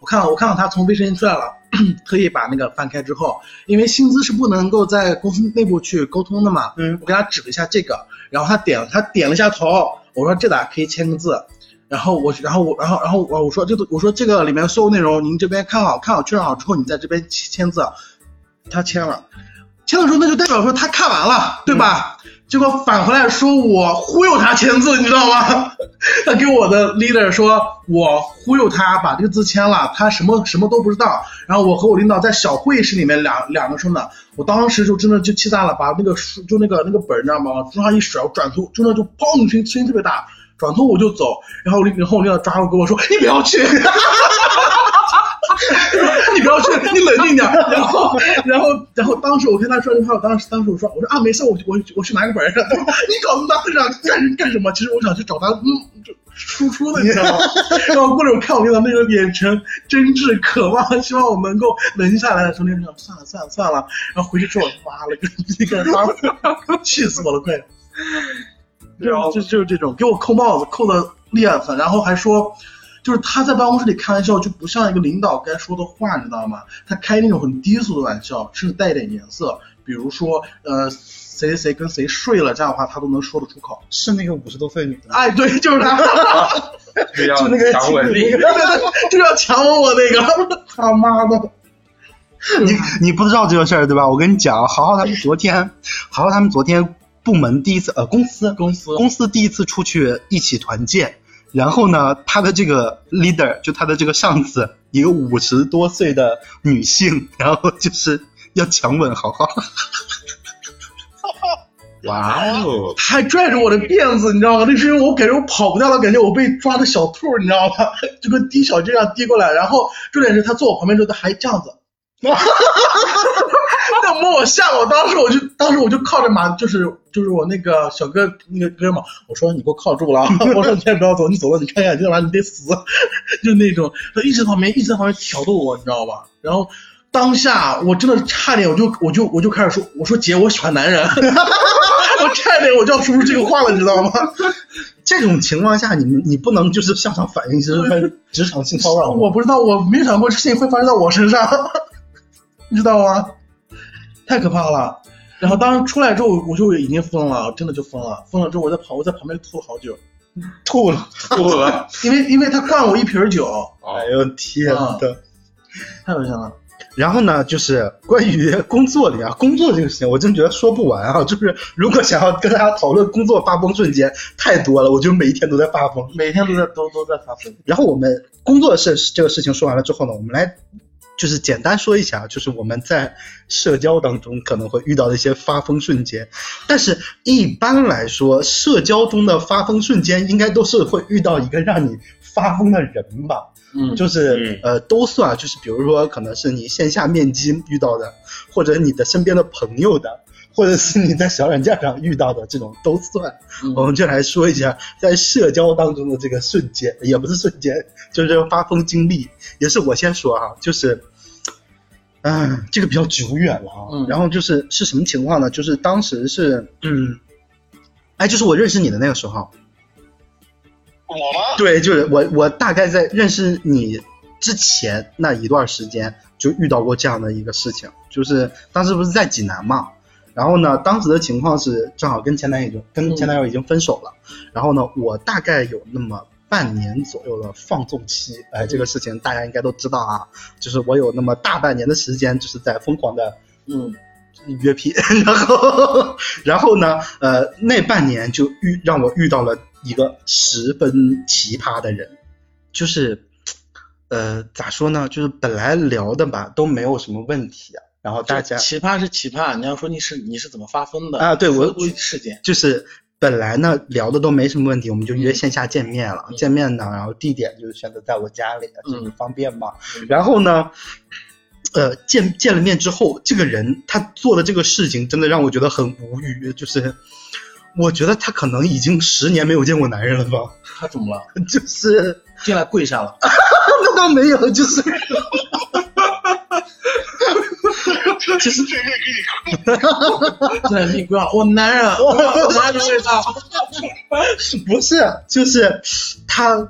我看到我看到他从卫生间出来了，特意把那个翻开之后，因为薪资是不能够在公司内部去沟通的嘛，嗯我给他指了一下这个，然后他点他点了一下头，我说这咋可以签个字？然后我然后我然后然后我我说这个我说这个里面所有内容您这边看好看好确认好之后，你在这边签签字，他签了，签了之后那就代表说他看完了，对吧？结果返回来说我忽悠他签字，你知道吗？他给我的 leader 说我忽悠他把这个字签了，他什么什么都不知道。然后我和我领导在小会议室里面两两个说呢，我当时就真的就气炸了，把那个书就那个那个本你知道吗？往桌上一甩，我转头真的就砰声声音特别大，转头我就走。然后我领然后我领导抓住跟我说你不要去。你不要去，你冷静点。然后，然后，然后，当时我跟他说这话，我当时，当时我说，我说啊，没事，我我我去拿个本儿。你搞那么大阵仗干干什么？其实我想去找他，嗯，就输出的，你知道吗？然后过来，我看我领导那个眼神真挚渴望，希望我能够冷静下来的时候，那种算了算了算了。然后回去之后，妈了个逼个人发，气死我了，快！然后就就是这种给我扣帽子，扣的厉害很，然后还说。就是他在办公室里开玩笑，就不像一个领导该说的话，你知道吗？他开那种很低俗的玩笑，甚至带一点颜色，比如说，呃，谁谁谁跟谁睡了，这样的话他都能说得出口。是那个五十多岁的女的。哎，对，就是他，就那个强吻力那。就要强吻我那个，他妈的！你你不知道这个事儿对吧？我跟你讲，豪豪他们昨天，豪豪他们昨天部门第一次呃公司公司公司第一次出去一起团建，然后呢，他的这个 leader 就他的这个上司，一个五十多岁的女性，然后就是要强吻豪豪。哇哦！他还拽着我的辫子，你知道吗？那是因为我感觉我跑不掉了，感觉我被抓的小兔，你知道吗？就跟滴小鸡一样滴过来。然后重点是他坐我旁边之后，他还这样子，要摸我下我，当时我就当时我就靠着马，就是就是我那个小哥那个哥们，我说你给我靠住了啊，我说你先不要走，你走了你看看，今天晚上你得死，就那种，他一直在旁边一直在旁边挑逗我，你知道吧？然后当下我真的差点，我就我就我就开始说，我说姐，我喜欢男人，我差点我就要说出这个话了，你知道吗？这种情况下，你们你不能就是向上反应，就是职场性骚扰。我不知道，我没想过这事情会发生在我身上，你知道吗？太可怕了。然后当时出来之后，我就已经疯了，真的就疯了。疯了之后，我在旁，我在旁边吐了好久，吐了。吐了。因为因为他灌我一瓶酒，哦哎呦天啊的！太恶心了。然后呢，就是关于工作里啊，工作这个事情，我真觉得说不完啊。就是如果想要跟大家讨论工作发疯瞬间，太多了，我就每一天都在发疯。每天都在都都在发疯。然后我们工作的事这个事情说完了之后呢，我们来就是简单说一下，就是我们在社交当中可能会遇到的一些发疯瞬间。但是一般来说，社交中的发疯瞬间应该都是会遇到一个让你发疯的人吧。嗯就是、呃都算，就是比如说可能是你线下面基遇到的，或者你的身边的朋友的，或者是你在小软件上遇到的这种都算。嗯我们就来说一下在社交当中的这个瞬间，也不是瞬间，就是发疯经历，也是我先说啊，就是。嗯，这个比较久远了啊。嗯然后就是是什么情况呢？就是当时是，嗯，哎，就是我认识你的那个时候，我吗？对，就是我，我大概在认识你之前那一段时间就遇到过这样的一个事情，就是当时不是在济南嘛，然后呢，当时的情况是正好跟前男友就跟前男友已经分手了，然后呢，我大概有那么半年左右的放纵期。哎，这个事情大家应该都知道啊，就是我有那么大半年的时间，就是在疯狂的嗯。约屁，然后然后呢，呃，那半年就遇让我遇到了一个十分奇葩的人，就是呃咋说呢，就是本来聊的吧都没有什么问题啊，然后大家奇葩是奇葩，你要说你是你是怎么发疯的啊对我回归事件，就是本来呢聊的都没什么问题，我们就约线下见面了。嗯见面呢，然后地点就是选择在我家里，嗯就是方便嘛。嗯然后呢，呃，见见了面之后，这个人他做的这个事情真的让我觉得很无语，就是我觉得他可能已经十年没有见过男人了吧，他怎么了？就是进来跪下了，那倒没有，就是就是这个给你进来给你跪下，我男人，我男人味道，不是，就是他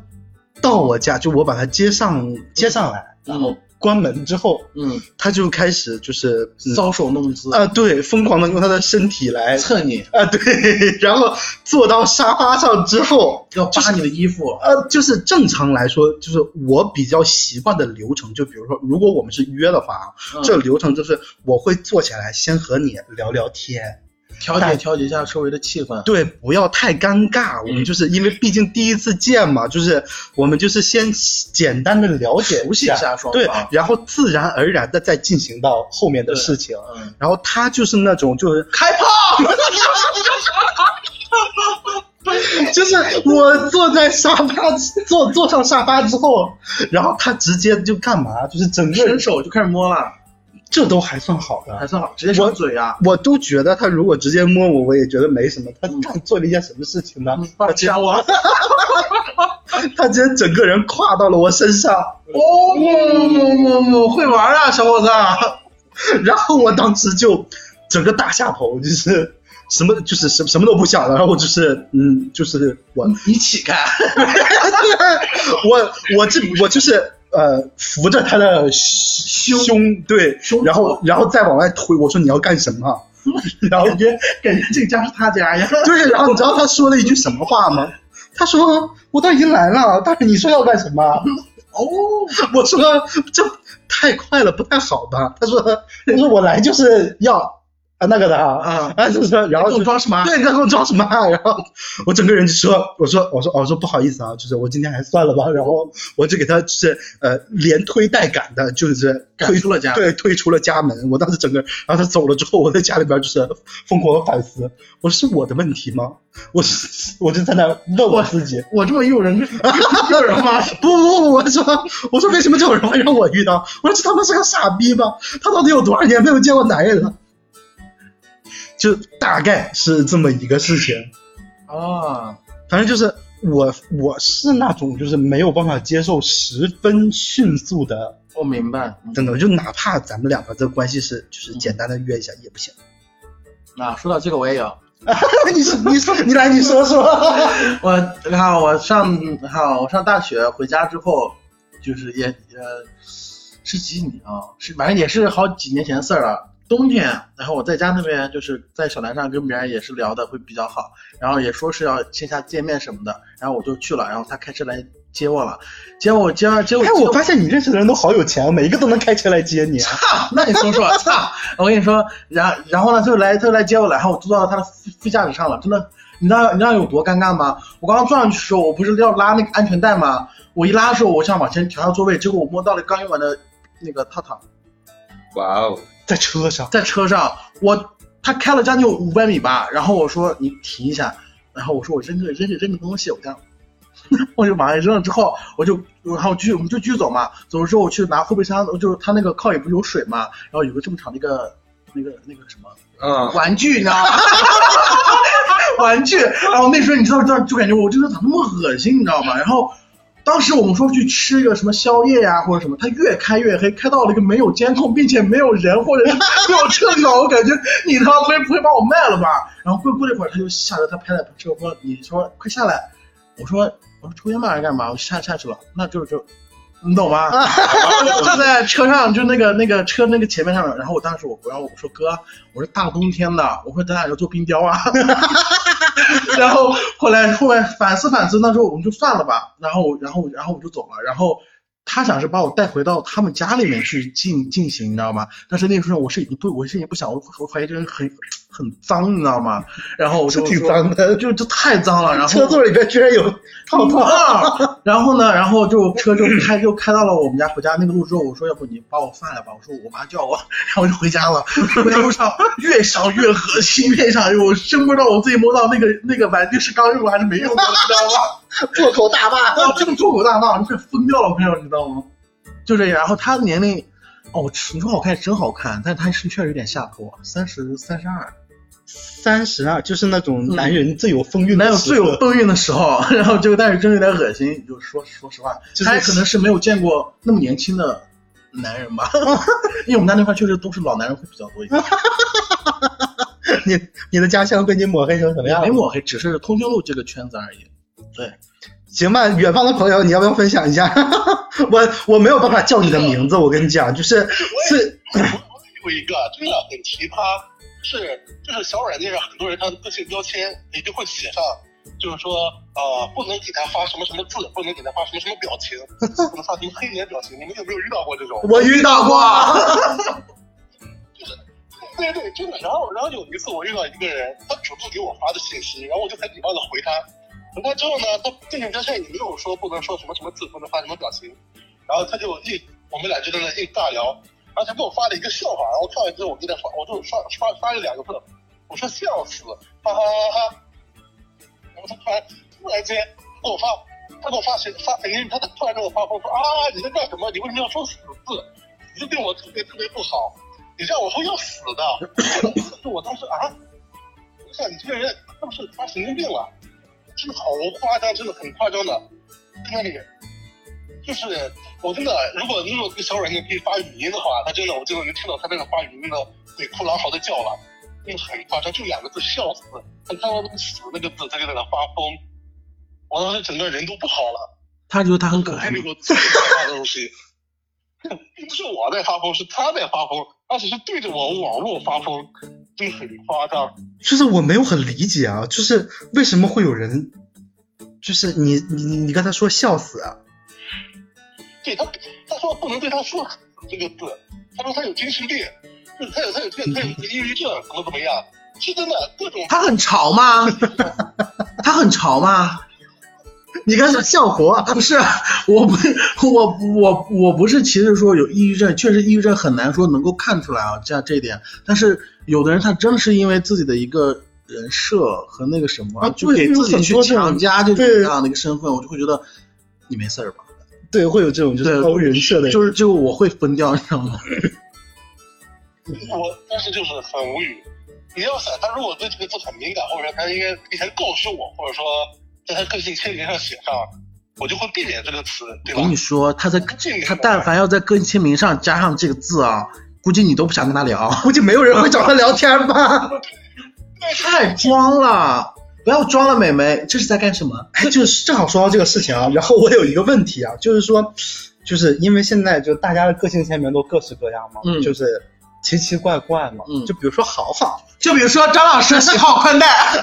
到我家，就我把他接上接上来，然后关门之后，嗯，他就开始就是嗯搔首弄姿，啊，对，疯狂的用他的身体来蹭你，啊，对，然后坐到沙发上之后，要扒你的衣服，呃，就是正常来说，就是我比较习惯的流程，就比如说，如果我们是约的话，嗯。这流程就是我会坐起来先和你聊聊天，调节调节一下周围的气氛。对，不要太尴尬。我们嗯就是因为毕竟第一次见嘛，就是我们就是先简单的了解熟悉一下双对方，然后自然而然的再进行到后面的事情。嗯，然后他就是那种就是开炮，就是我坐在沙发坐坐上沙发之后，然后他直接就干嘛？就是整个伸手就开始摸了，这都还算好的。还算好，直接摸嘴啊，我都觉得他如果直接摸我，我也觉得没什么。他干做了一件什么事情呢？爸爸掐我，他直接整个人跨到了我身上，哦，我会玩啊，小伙子，然后我当时就整个大下头，就是什么就是什什么都不想了，然后我就是嗯，就是我你乞丐，我我这我就是呃扶着他的胸对，胸然后然后再往外推，我说你要干什么？然后感觉感觉这个家是他家呀，对，然后你知道他说了一句什么话吗？他说我都已经来了，但是你说要干什么？哦，我说这太快了，不太好吧？他说他说我来就是要啊那个的啊啊啊就是说然后给我装什么？对，你在跟我装什么啊？然后我整个人就说，我说，我说，我说不好意思啊，就是我今天还算了吧。然后我就给他就是呃连推带赶的，就是推出了家对，推出了家门。我当时整个，然后他走了之后，我在家里边就是疯狂的反思，我说是我的问题吗？我是我就在那问我自己，我这么诱人，诱人吗？不不不，我说我说为什么这种人会让我遇到？我说这他妈是个傻逼吧？他到底有多少年没有见过男人了？就大概是这么一个事情。啊，反正就是我我是那种就是没有办法接受十分迅速的，我明白。真的就哪怕咱们两个这关系是就是简单的约一下也不行。啊，说到这个我也有，你说你说你来你说说，我你看我上你看我上大学回家之后，就是也呃是几几年啊？是反正也是好几年前的事儿了。冬天，然后我在家那边就是在小南上跟别人也是聊的会比较好，然后也说是要线下见面什么的，然后我就去了，然后他开车来接我了，接我接接我，哎，我发现你认识的人都好有钱，每一个都能开车来接你。操，那你说说，操！我跟你说，然然后呢，他就来他就来接我了，然后我坐到他的副副驾驶上了，真的，你知道你知道有多尴尬吗？我刚刚坐上去的时候，我不是要拉那个安全带吗？我一拉的时候，我想往前调下座位，结果我摸到了刚用完的那个套套，哇哦，在车上，在车上，我他开了将近有五百米吧，然后我说你停一下，然后我说我扔个扔个扔个东西，我这样。我就往上扔了之后，我就然后继续我们就继续走嘛，走了之后我去拿后备箱，就是他那个靠椅不是有水嘛，然后有个这么长的一个那个那个什么嗯，玩具，你知道吗？玩具，然后那时候你知道，知道就感觉我这个咋那么恶心，你知道吗？然后当时我们说去吃一个什么宵夜呀、或者什么，他越开越黑，开到了一个没有监控，并且没有人或者是没有车的地方，我感觉你他妈不会不会把我卖了吧？然后过过了一会儿，他就下车，他拍了车说：“你说快下来。”我说：“我说抽烟吗还是干嘛？”我下下去了，那就就。你懂吗？然后我就在车上，就那个 那个车那个前面上面，然后我当时我然后我说哥，我说大冬天的，我说咱俩要做冰雕啊，然后后来后来反思反思，那时候我们就算了吧，然后然后然后我就走了，然后他想是把我带回到他们家里面去进进行，你知道吗？但是那个时候我是已经不，我是也不想，我我怀疑这人很很脏，你知道吗？然后我就 挺脏的就就太脏了，然后车座里边居然有 泡泡，啊，然后呢，然后就车就开 就开到了我们家回家那个路之后，我说要不你把我放下吧，我说我妈叫我，然后我就回家了。回家路上越想越恶心，越想越我真不知道我自己摸到那个那个玩具是刚用过还是没用过，你知道吗？破口大骂。啊，真的破口大骂，你快疯掉了，朋友，你知道吗？就这样，然后他的年龄，哦，你说好看真好看，但他是确实有点下坡，三十三十二。三十二就是那种男人最有风韵的男友时刻最有风韵的时候，然后就但是真有点恶心，就说说实话，就是他也可能是没有见过那么年轻的男人吧，因为我们家那块确实都是老男人会比较多一点，你你的家乡被你抹黑成什么样？没抹黑，只是通讯录这个圈子而已。对，行吧，远方的朋友，你要不要分享一下？我我没有办法叫你的名字，我跟你讲，就是是我有一个真的很奇葩，是就是小软件上很多人他的个性标签一定会写上，就是说呃不能给他发什么什么字，不能给他发什么什么表情，不能发什么黑脸表情。你们有没有遇到过这种？我遇到过，就是对对，真的。然后然后有一次我遇到一个人，他主动给我发的信息，然后我就很礼貌的回他。回他之后呢，他个性标签也没有说不能说什么什么字，不能发什么表情。然后他就一，我们俩就在那一尬聊。然后他给我发了一个笑话，然后看完之后我给他发，我就刷刷发了两个字，我说笑死，哈哈哈哈。然后他突然突然间给我发，他给我发谁发谁，他突然给我发疯说啊你在干什么？你为什么要说死字？你就对我特别特别不好。你让我说要死的，就我当时啊，我想你这个人是不是发神经病了？真的好夸张，真的很夸张的，在那里，就是我真的，如果如果这个小软件可以发语音的话，他真的我真的能听到他那个发语音的鬼哭狼嚎的叫了，真的很夸张，就两个字笑死，他看到那个死那个字，他就在那发疯，我当时整个人都不好了。他觉得他很可爱没，有最可怕的东西，并 不是我在发疯，是他在发疯，而且是对着我网络发疯，真的很夸张。就是我没有很理解啊，就是为什么会有人，就是你你你你刚才说笑死啊，对他，他说不能对他说这个字，他说他有精神病，就是他有他有这个他有抑郁症，怎么怎么样，是真的各种。他很潮吗？他很潮吗？你刚才说笑活，啊，不是，我不，我我我不是歧视说有抑郁症，确实抑郁症很难说能够看出来啊，这样这一点。但是有的人他真的是因为自己的一个人设和那个什么，啊就给自己去强加这种对这样的一个身份，我就会觉得你没事儿吧？对，会有这种就是对高人设的，就是就我会疯掉，你知道吗？我当时就是很无语。你要想他如果对这个字很敏感，或者说他应该提前告知我，或者说在他个性签名上写上，我就会避免这个词，对吧我跟？你说，他在这个他但凡要在个性签名上加上这个字啊，估计你都不想跟他聊，估计没有人会找他聊天吧？太装了。不要装了，美眉，这是在干什么？哎，就是正好说到这个事情啊，然后我有一个问题啊，就是说，就是因为现在就大家的个性签名都各式各样嘛，嗯。就是奇奇怪怪嘛，嗯。就比如说好好，就比如说张老师喜好宽带，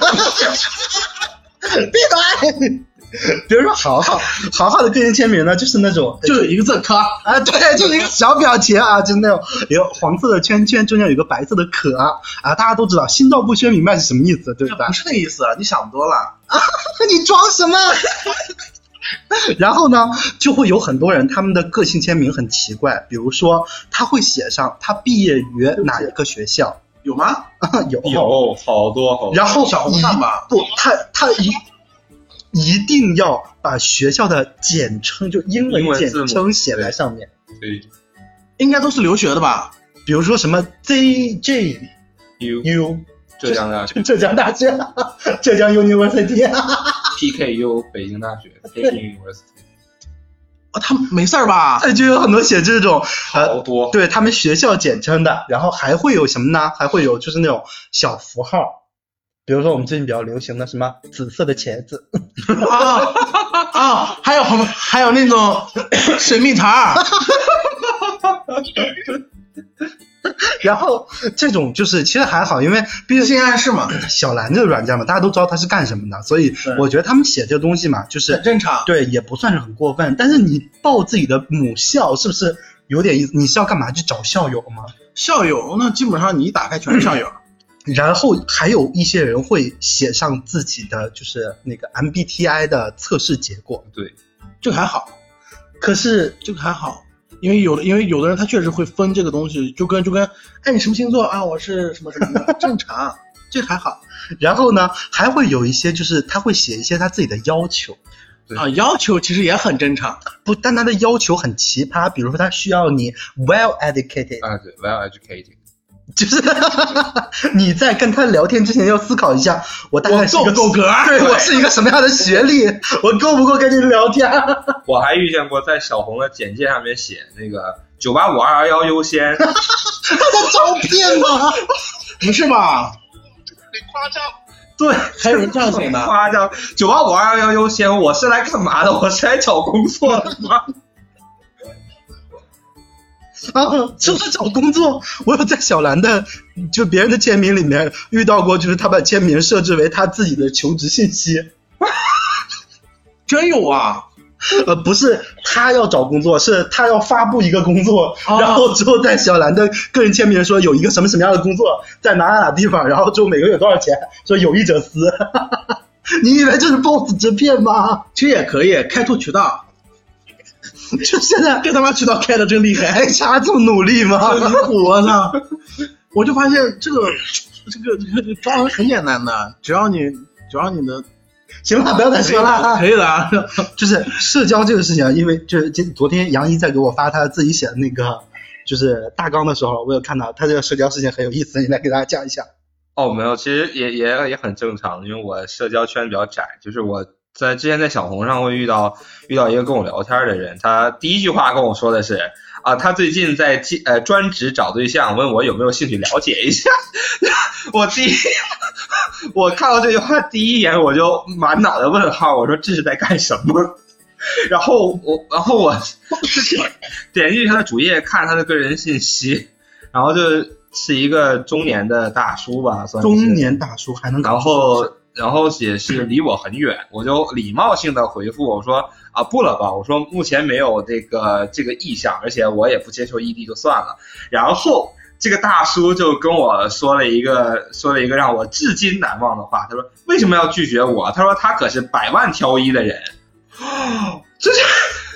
闭嘴。比如说豪豪，豪豪的个性签名呢，就是那种就是一个字可。啊，对，就是一个小表情啊，就是那种有黄色的圈圈，中间有一个白色的可啊，大家都知道心照不宣明白是什么意思，对吧不？是那个意思，你想多了啊。你装什么？然后呢，就会有很多人他们的个性签名很奇怪，比如说他会写上他毕业于哪一个学校，有吗？有有好多好多。然后小红看吧不，他他一一定要把学校的简称，就英文简称写在上面，对应该都是留学的吧？比如说什么 ZJU。浙江大学浙江大学，浙江 University，，PKU 北京大学，Peking University，啊，他没事儿吧？哎，就有很多写这种呃，好多。对他们学校简称的，然后还会有什么呢？还会有就是那种小符号，比如说我们最近比较流行的什么紫色的茄子，啊啊，还有还有那种 水蜜桃儿，然后这种就是其实还好，因为毕竟性暗示嘛，小蓝这个软件嘛，大家都知道它是干什么的，所以我觉得他们写这个东西嘛，就是很正常。对，也不算是很过分。但是你报自己的母校，是不是有点意思？你是要干嘛？去找校友吗？校友那基本上你一打开全是校友，然后还有一些人会写上自己的就是那个 MBTI 的测试结果。对，这个还好，可是这个还好，因为有的因为有的人他确实会分这个东西，就跟就跟哎你什么星座啊，我是什么什么的，正常，这个还好。然后呢，还会有一些就是他会写一些他自己的要求，对啊。要求其实也很正常，不，但他的要求很奇葩，比如说他需要你 well educated，、啊对，well educated，就是 你在跟他聊天之前要思考一下，我大概是一个我够格对我是一个什么样的学历，我够不够跟你聊天？我还遇见过在小红的简介上面写那个九八五二幺幺优先，他在招聘吗？不是吧？你夸张，对，还有人这样写呢？夸张，九八五二幺幺优先，我是来干嘛的？我是来找工作的吗？啊，就是找工作，我有在小兰的就别人的签名里面遇到过，就是他把签名设置为他自己的求职信息，真有啊！呃，不是他要找工作，是他要发布一个工作，哦然后之后在小兰的个人签名说有一个什么什么样的工作，在哪哪哪地方，然后 之后每个月多少钱，说有意者思。你以为这是 boss 直聘吗？其实也可以开拓渠道，就现在这他妈渠道开的真厉害，HR 这么努力吗？离谱我操！我就发现这个这个这个招人很简单的，只要你只要你能 行了，不要再说了。可以了啊。就是社交这个事情啊，因为就是今昨天杨一在给我发他自己写的那个就是大纲的时候，我有看到他这个社交事情很有意思，你来给大家讲一下。哦，没有，其实也也也很正常，因为我社交圈比较窄，就是我在之前在小红上会遇到遇到一个跟我聊天的人，他第一句话跟我说的是啊，他最近在接呃专职找对象，问我有没有兴趣了解一下。我第一 我看到这句话第一眼我就满脑袋问号，我说这是在干什么？然后我然后我点进去他的主页看他的个人信息，然后就是一个中年的大叔吧，算是中年大叔还能然后然后也是离我很远，我就礼貌性的回复我说啊不了吧，我说目前没有这个这个意向，而且我也不接受异地就算了。然后这个大叔就跟我说了一个说了一个让我至今难忘的话，他说为什么要拒绝我？他说他可是百万挑一的人。这这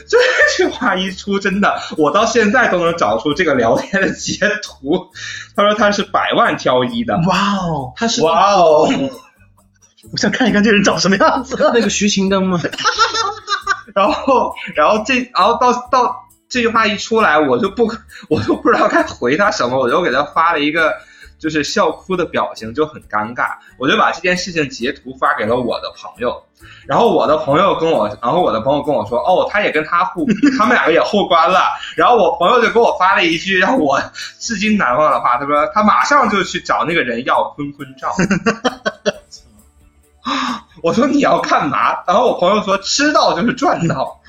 这句话一出，真的，我到现在都能找出这个聊天的截图。他说他是百万挑一的，哇哦，他是哇哦，我想看一看这人长什么样子。那个徐晴灯吗？然后，然后这，然后到到这句话一出来，我就不，我就不知道该回他什么，我就给他发了一个就是笑哭的表情，就很尴尬。我就把这件事情截图发给了我的朋友，然后我的朋友跟我，然后我的朋友跟我说，哦，他也跟他互，他们两个也互关了。然后我朋友就给我发了一句让我至今难忘的话，他说他马上就去找那个人要坤坤照。我说你要干嘛？然后我朋友说吃到就是赚到，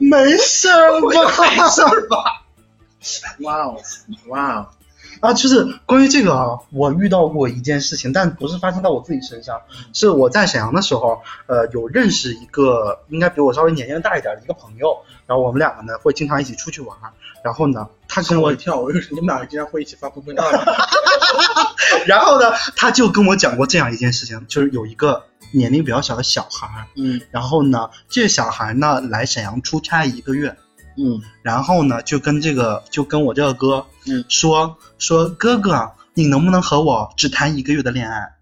没事儿我就没事儿吧。哇哦，哇哦，啊，就是关于这个啊，我遇到过一件事情，但不是发生到我自己身上，是我在沈阳的时候，呃，有认识一个应该比我稍微年龄大一点的一个朋友，然后我们两个呢会经常一起出去玩，然后呢，他跟我我一跳，我就说你们俩竟然会一起发坤坤照呢。然后呢，他就跟我讲过这样一件事情，就是有一个年龄比较小的小孩儿，嗯然后呢，这小孩呢来沈阳出差一个月，嗯然后呢就跟这个就跟我这个哥，嗯，说说哥哥，你能不能和我只谈一个月的恋爱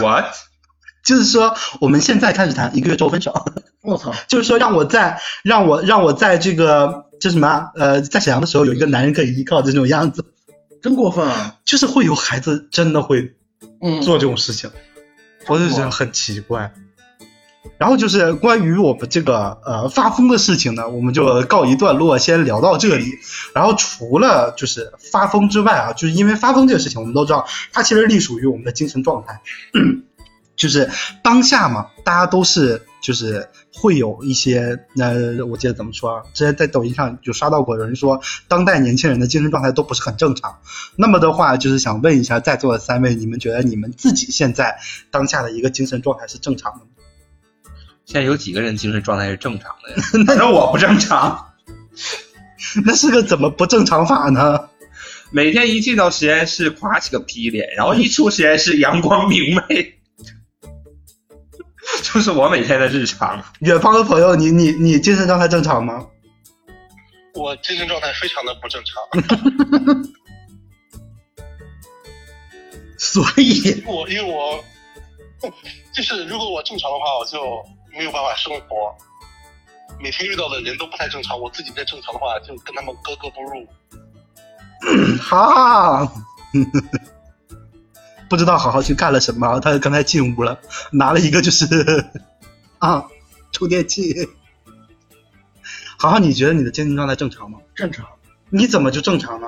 ？What？就是说我们现在开始谈，一个月之后分手。我操，就是说让我在让我让我在这个这什么啊呃在沈阳的时候有一个男人可以依靠这种样子，真过分啊！就是会有孩子真的会嗯，做这种事情，我就觉得很奇怪。然后就是关于我们这个呃发疯的事情呢，我们就告一段落，先聊到这里。然后除了就是发疯之外啊，就是因为发疯这个事情，我们都知道它其实隶属于我们的精神状态，就是当下嘛，大家都是就是会有一些呃，我记得怎么说啊？之前在抖音上就刷到过有人说，当代年轻人的精神状态都不是很正常。那么的话，就是想问一下在座的三位，你们觉得你们自己现在当下的一个精神状态是正常的吗？现在有几个人精神状态是正常的呀？反正我不正常，那是个怎么不正常法呢？每天一进到实验室，夸起个屁脸，然后一出实验室阳光明媚，就是我每天的日常。远方的朋友，你你你精神状态正常吗？我精神状态非常的不正常，所以我因为我 就是如果我正常的话，我就没有办法生活。每天遇到的人都不太正常，我自己再正常的话，就跟他们格格不入。哈，不知道好好去干了什么。他刚才进屋了，拿了一个就是 啊充电器。好好，你觉得你的精神状态正常吗？正常，你怎么就正常呢？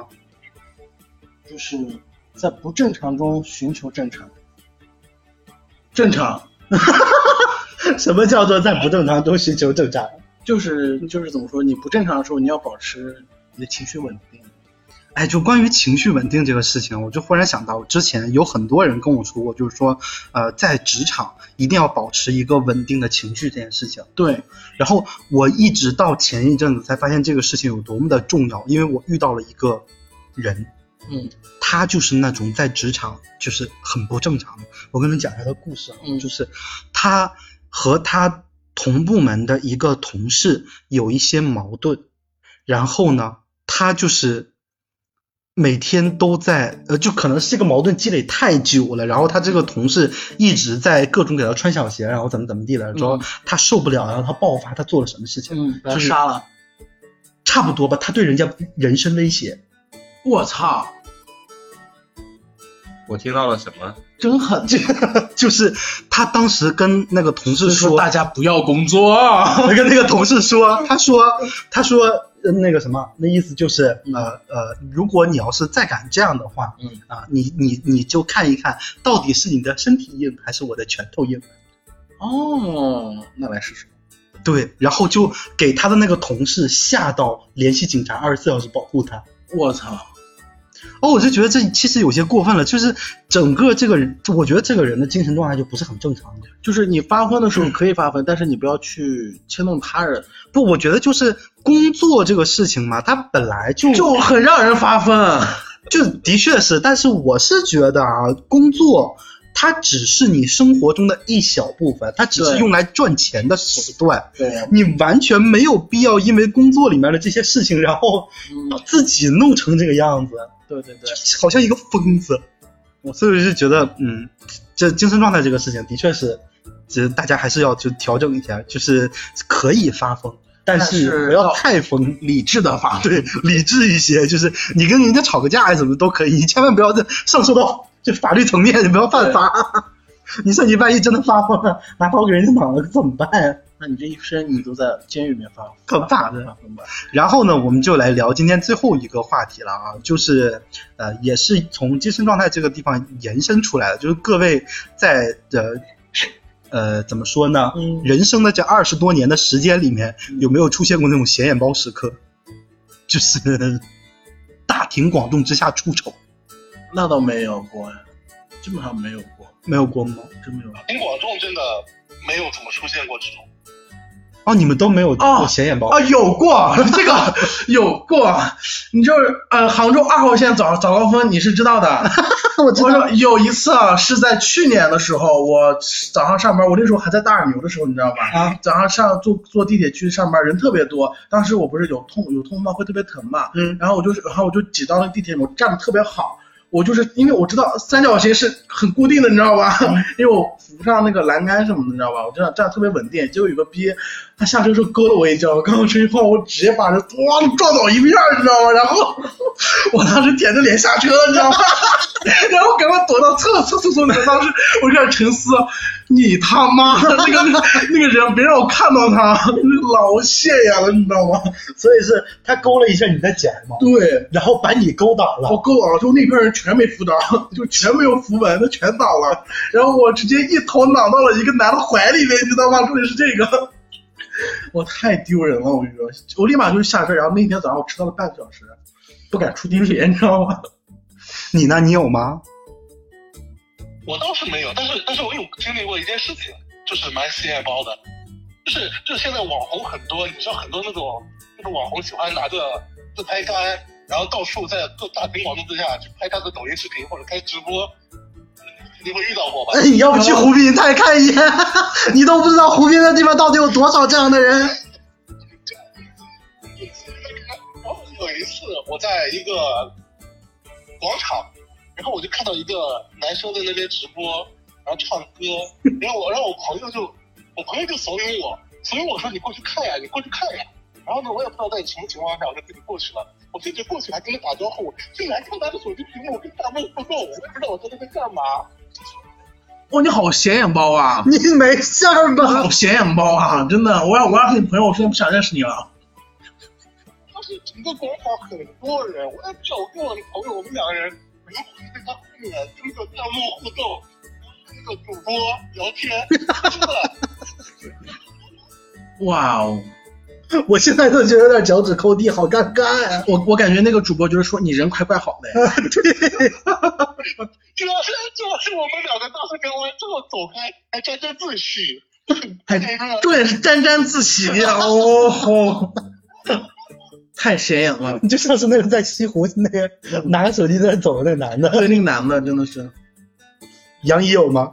就是在不正常中寻求正常。正常 什么叫做在不正常中寻求正常？就是就是怎么说？你不正常的时候，你要保持你的情绪稳定。哎，就关于情绪稳定这个事情，我就忽然想到，之前有很多人跟我说过，就是说，呃，在职场一定要保持一个稳定的情绪这件事情。对，然后我一直到前一阵子才发现这个事情有多么的重要，因为我遇到了一个人，嗯他就是那种在职场就是很不正常的。我跟你们讲一下他的故事啊，嗯就是他和他同部门的一个同事有一些矛盾，然后呢，他就是每天都在呃，就可能是这个矛盾积累太久了，然后他这个同事一直在各种给他穿小鞋，然后怎么怎么地的，说嗯他受不了，然后他爆发，他做了什么事情？嗯，把他就杀了。差不多吧，他对人家人身威胁。我操，我听到了什么？真狠！这就是他当时跟那个同事说，大家不要工作。他 跟那个同事说，他说，他说呃那个什么，那意思就是呃呃，如果你要是再敢这样的话，嗯啊，你你你就看一看到底是你的身体硬还是我的拳头硬。哦，那来试试。对，然后就给他的那个同事吓到，联系警察，二十四小时保护他。我操！哦，我就觉得这其实有些过分了，就是整个这个人，我觉得这个人的精神状态就不是很正常。就是你发疯的时候可以发疯，但是你不要去牵动他人，不，我觉得就是工作这个事情嘛，它本来就就很让人发疯。就的确是，但是我是觉得啊，工作它只是你生活中的一小部分，它只是用来赚钱的手段。对，你完全没有必要因为工作里面的这些事情，然后把嗯，自己弄成这个样子，对对对，好像一个疯子。我所以我就觉得，嗯，这精神状态这个事情的确是，这大家还是要就调整一下，就是可以发疯，但但是不要太疯。理智的发。对，理智一些，就是你跟人家吵个架呀，什么都可以，你千万不要在上升到就法律层面，你不要犯法。你说你万一真的发疯了，拿刀给人家绑了，怎么办呀？那你这一生你都在监狱里面发可怕的发疯吧？然后呢，我们就来聊今天最后一个话题了啊，就是呃，也是从精神状态这个地方延伸出来的，就是各位在呃呃怎么说呢？嗯人生的这二十多年的时间里面，有没有出现过那种显眼包时刻？就是 大庭广众之下出丑，那倒没有过呀，基本上没有过，没有过吗？真没有。挺广众真的没有怎么出现过这种。哦，你们都没有哦过显眼包？啊，有过 这个有过，你就是呃，杭州二号线早早高峰，你是知道的。我知我说有一次啊，是在去年的时候，我早上上班，我那时候还在大耳牛的时候，你知道吧？啊，早上上坐坐地铁去上班，人特别多。当时我不是有痛有痛吗？会特别疼嘛。嗯然后我就是，然后我就挤到那地铁里，我站的特别好。我就是因为我知道三角形是很固定的，你知道吧？因为我扶不上那个栏杆什么的，你知道吧？我这样站得特别稳定。结果有个逼，他下车时候勾了我一脚，刚上车以后，我直接把人咣撞倒一片，你知道吗？然后 我当时舔着脸下车，你知道吗？然后赶快躲到厕厕厕所里面。当时我就开始沉思，你他妈那个那个 那个人，别让我看到他，老现眼了，你知道吗？所以是他勾了一下你的脚嘛，对，然后把你勾倒了我勾倒了，就那边人全没扶倒，就全没有扶稳，他全倒了。然后我直接一头攮到了一个男的怀里面，你知道吗？重点是这个，我太丢人了，我跟你说，我立马就下车，然后那天早上我迟到了半个小时，不敢出地铁，你知道吗？你呢？你有吗？我倒是没有，但是但是我有经历过一件事情，就是蛮显眼包的，就是就是现在网红很多，你知道很多那种那种网红喜欢拿着自拍杆，然后到处在各大庭广众之下去拍他的抖音视频或者开直播，你会遇到过吧？哎，你要不去湖滨台看一眼？你都不知道湖滨的地方到底有多少这样的人。有一次我在一个广场，然后我就看到一个男生在那边直播，然后唱歌，然后我让我朋友就我朋友就怂恿我，怂恿我说你过去看呀，你过去看呀。然后呢，我也不知道在什么情况下，我就自己过去了。我自己过去还跟他打招呼，竟然看他的手机屏幕我跟大幕互动，我也不知道我在那边干嘛。哇，你好显眼包啊！你没事儿吧好？显眼包啊！真的，我要我要是你朋友，我现在不想认识你了。当时整个广场很多人，我也不知道我跟我的朋友，我们两个人然后跟他后面跟那个弹幕互动，跟那个主播聊天，真的。哇哦，我现在都觉得有点脚趾抠地，好尴尬呀、我我感觉那个主播就是说你人快怪好的。主要是主要是我们两个当时跟我这么走开，还沾沾自喜，还太热了。重点是沾沾自喜哦吼，太显眼了。你 就像是那个在西湖那个拿个手机在那走的那男的。对，那个男的真的是，杨怡有吗？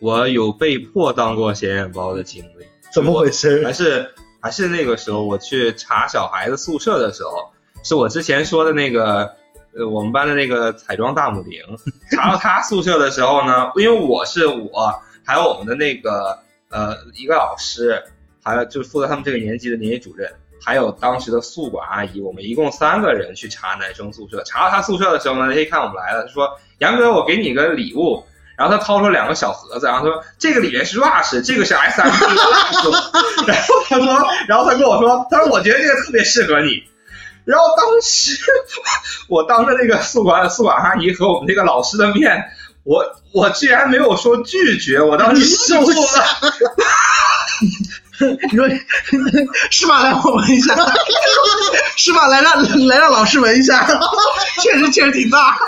我有被迫当过显眼包的经历，怎么回事还是还是那个时候我去查小孩子宿舍的时候，是我之前说的那个，呃，我们班的那个彩妆大母零，查到他宿舍的时候呢，因为我是我，还有我们的那个呃一个老师，还有就是负责他们这个年级的年级主任，还有当时的宿管阿姨，我们一共三个人去查男生宿舍。查到他宿舍的时候呢，他一看我们来了，说：“杨哥，我给你个礼物。”然后他掏出两个小盒子，然后说这个里面是 rush，这个是 S M P rush。然后他说，然后他跟我说，他说我觉得这个特别适合你。然后当时我当着那个宿管宿管阿姨和我们那个老师的面，我我居然没有说拒绝，我当时受了。你说是吧？来我闻一下，是吧？来让来让老师闻一下，确实确实挺大。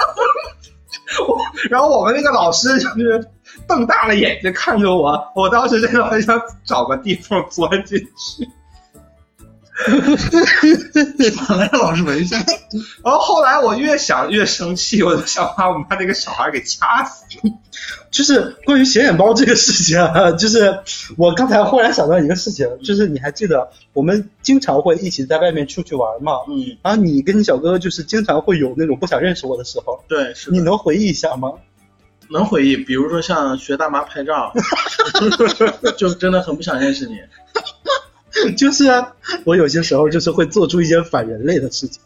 然后我们那个老师就是瞪大了眼睛看着我，我当时真的很想找个地缝钻进去。来让老师闻一下。然后后来我越想越生气，我就想把我们家那个小孩给掐死。就是关于显眼包这个事情啊，就是我刚才忽然想到一个事情，就是你还记得我们经常会一起在外面出去玩嘛？嗯，然后你跟你小哥哥就是经常会有那种不想认识我的时候，对，是你能回忆一下吗？能回忆，比如说像学大妈拍照，就真的很不想认识你。就是啊我有些时候就是会做出一些反人类的事情，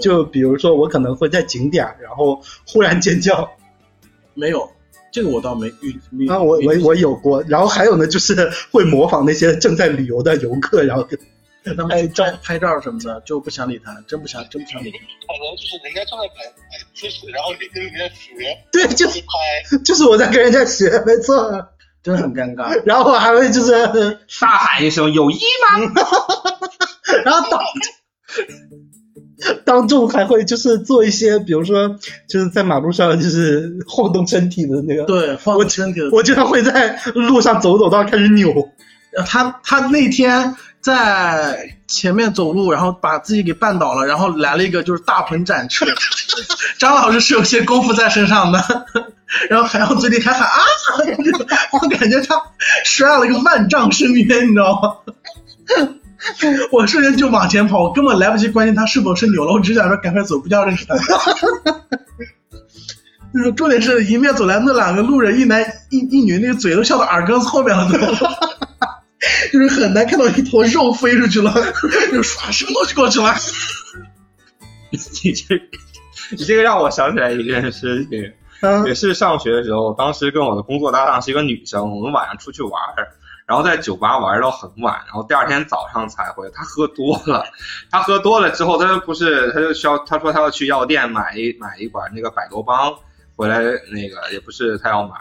就比如说我可能会在景点，然后忽然尖叫 没有，这个我倒没遇。没啊，我我我有过，然后还有呢，就是会模仿那些正在旅游的游客，然后跟 他们拍拍照什么的，就不想理他，真不想真不想理他。可能就是人家正在摆摆姿势，然后你跟人家学，对，就是拍。就是我在跟人家学，没错。真的很尴尬。然后我还会就是，大喊一声：“有意吗 然后当当众还会就是做一些，比如说就是在马路上就是晃动身体的那个，对，晃我动身体的。我经常会在路上走走到开始扭，他他那天在前面走路，然后把自己给绊倒了，然后来了一个就是大鹏展翅。张老师是有些功夫在身上的，然后还要嘴里还喊啊，我感觉他摔了一个万丈深渊，你知道吗？我瞬间就往前跑，我根本来不及关心他是否是扭了，我只想说赶快走，不要认识他。就是重点是迎面走来那两个路人，一男一一女，那个嘴都笑到耳根子后面了都。就是很难看到一坨肉飞出去了，就唰什么东西过去了。？”你这你这个让我想起来一件事情，嗯也是上学的时候，当时跟我的工作搭档是一个女生，我们晚上出去玩，然后在酒吧玩到很晚，然后第二天早上才回。她喝多了，她喝多了之后，她就不是，她就需要，她说她要去药店买一买一管那个百多邦回来，那个也不是她要买，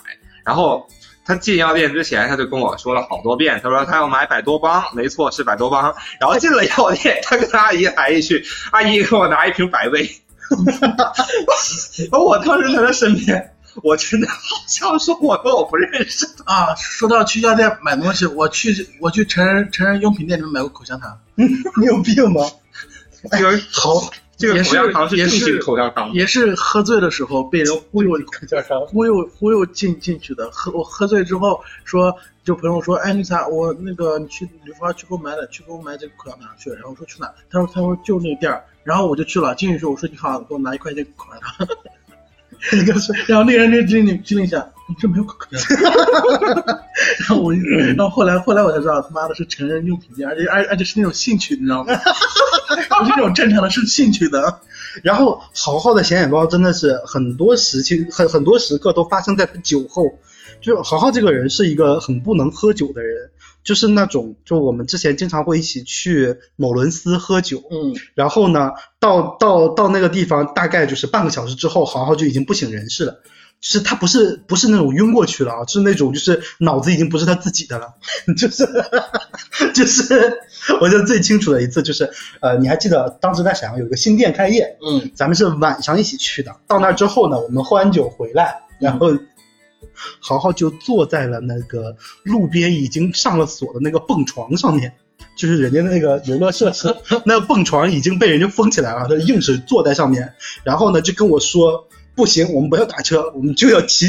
然后。她进药店之前，他就跟我说了好多遍，他说他要买百多邦，没错是百多邦。然后进了药店，他跟阿姨来一句：“阿姨给我拿一瓶百威。”我当时在他身边，我真的好像说我跟我不认识的。啊，说到去药店买东西，我去我去成人成人用品店里面买过口香糖，你有病吗？这个好，这个也是口香糖是也是正经口香糖。也是喝醉的时候被人忽悠口香糖忽悠忽悠进进去的。喝我喝醉之后说，就朋友说，哎，那啥，我那个你去理发去给我买点，去给我买这个口香糖去。然后我说去哪？他说他说就那个店儿。然后我就去了，进去之后我说你好，给我拿一块钱口香糖。然后那个人就经理经理想，你这没有口香糖。然后我，然后后来后来我才知道，他妈的是成人用品店，而且而而且是那种兴趣，你知道吗？不是那种正常的，是兴趣的。然后豪豪的显眼包真的是很多时期很很多时刻都发生在他酒后。就豪豪这个人是一个很不能喝酒的人，就是那种就我们之前经常会一起去某伦斯喝酒，嗯，然后呢到到到那个地方大概就是半个小时之后，豪豪就已经不省人事了。就是他不是不是那种晕过去了啊，是那种就是脑子已经不是他自己的了，就 是就是，我记得最清楚的一次就是，呃，你还记得当时在沈阳有一个新店开业，嗯，咱们是晚上一起去的。到那之后呢，我们喝完酒回来，然后豪豪就坐在了那个路边已经上了锁的那个蹦床上面，就是人家那个游乐设施，那蹦床已经被人家封起来了，他硬是坐在上面，然后呢就跟我说，不行，我们不要打车，我们就要骑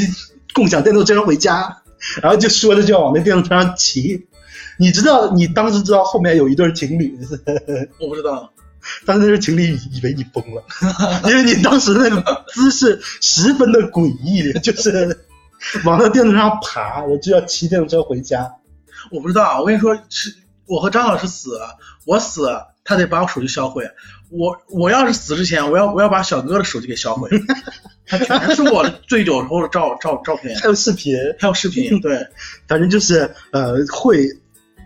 共享电动车回家，然后就说着就要往那电动车上骑。你知道，你当时知道后面有一对情侣，我不知道。当时那对情侣以为你疯了，因为你当时那个姿势十分的诡异，就是往那电动车上爬，我就要骑电动车回家。我不知道，我跟你说，是我和张老师死，我死，他得把我手机销毁。我我要是死之前，我要我要把小哥的手机给销毁，他全是我醉酒时候的照照照片，还有视频，还有视频。对，反正就是呃会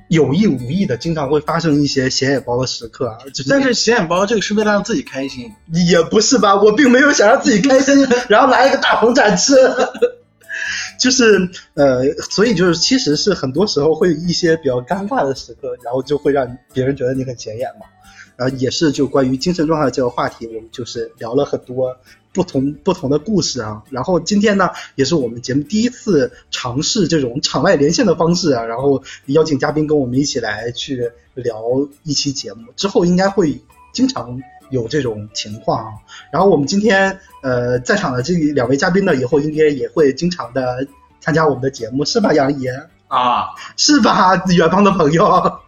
有意无意的，经常会发生一些显眼包的时刻啊。就是但是显眼包这个是为了让自己开心，也不是吧，我并没有想让自己开心，然后来一个大鹏展翅。就是呃，所以就是其实是很多时候会有一些比较尴尬的时刻，然后就会让别人觉得你很显眼嘛。然后也是就关于精神状态这个话题，我们就是聊了很多不同不同的故事啊。然后今天呢，也是我们节目第一次尝试这种场外连线的方式啊，然后邀请嘉宾跟我们一起来去聊一期节目，之后应该会经常有这种情况啊。然后我们今天呃在场的这两位嘉宾呢，以后应该也会经常的参加我们的节目，是吧，杨怡？啊，是吧，远方的朋友？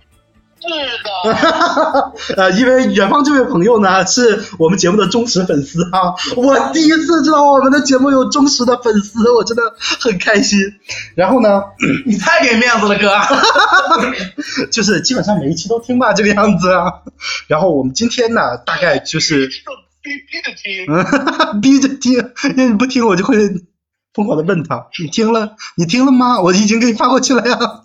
是的，呃，因为远方这位朋友呢是我们节目的忠实粉丝啊，我第一次知道我们的节目有忠实的粉丝，我真的很开心。然后呢，你太给面子了，哥。就是基本上每一期都听吧，这个样子啊。然后我们今天呢，大概就是逼逼着听，嗯，逼着听，那你不听我就会疯狂的问他，你听了？你听了吗？我已经给你发过去了呀。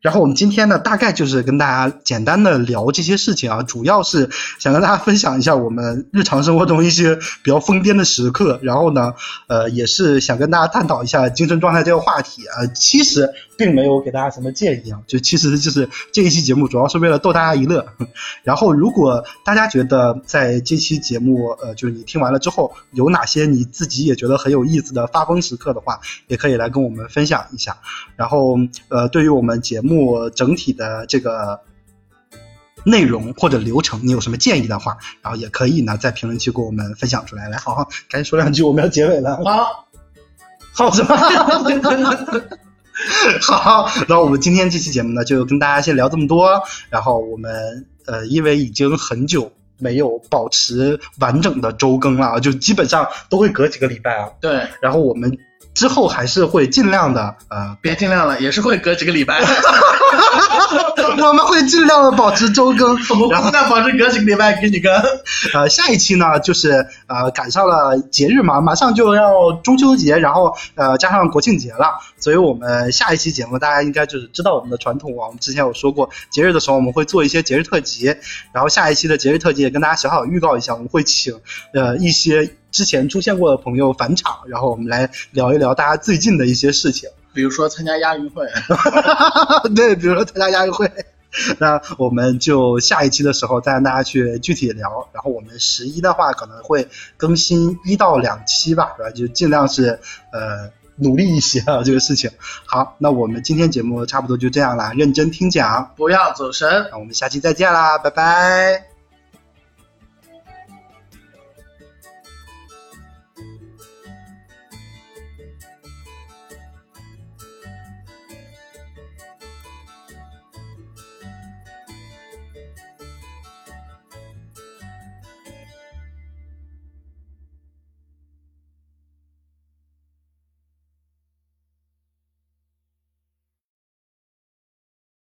然后我们今天呢，大概就是跟大家简单的聊这些事情啊，主要是想跟大家分享一下我们日常生活中一些比较疯癫的时刻。然后呢，呃，也是想跟大家探讨一下精神状态这个话题啊。其实并没有给大家什么建议啊，就其实就是这一期节目主要是为了逗大家一乐。然后如果大家觉得在这期节目，呃，就是你听完了之后有哪些你自己也觉得很有意思的发疯时刻的话，也可以来跟我们分享一下。然后呃，对于我们节目整体的这个内容或者流程，你有什么建议的话，然后也可以呢在评论区给我们分享出来。来，好好赶紧说两句，我们要结尾了。好，好是吧？好，那我们今天这期节目呢，就跟大家先聊这么多。然后我们呃，因为已经很久没有保持完整的周更了，就基本上都会隔几个礼拜啊。对，然后我们之后还是会尽量的呃，别尽量了，也是会隔几个礼拜，我们会尽量的保持周更，我们尽量保持隔几个礼拜给你更。呃，下一期呢，就是呃赶上了节日嘛，马上就要中秋节，然后呃加上国庆节了，所以我们下一期节目大家应该就是知道我们的传统啊，我们之前有说过，节日的时候我们会做一些节日特辑，然后下一期的节日特辑也跟大家小小预告一下，我们会请呃一些之前出现过的朋友返场，然后我们来聊一聊大家最近的一些事情。比如说参加亚运会，对，比如说参加亚运会。那我们就下一期的时候再让大家去具体聊，然后我们十一的话可能会更新一到两期吧，是吧？就尽量是呃努力一些啊这个事情。好，那我们今天节目差不多就这样啦，认真听讲，不要走神。那我们下期再见啦，拜拜。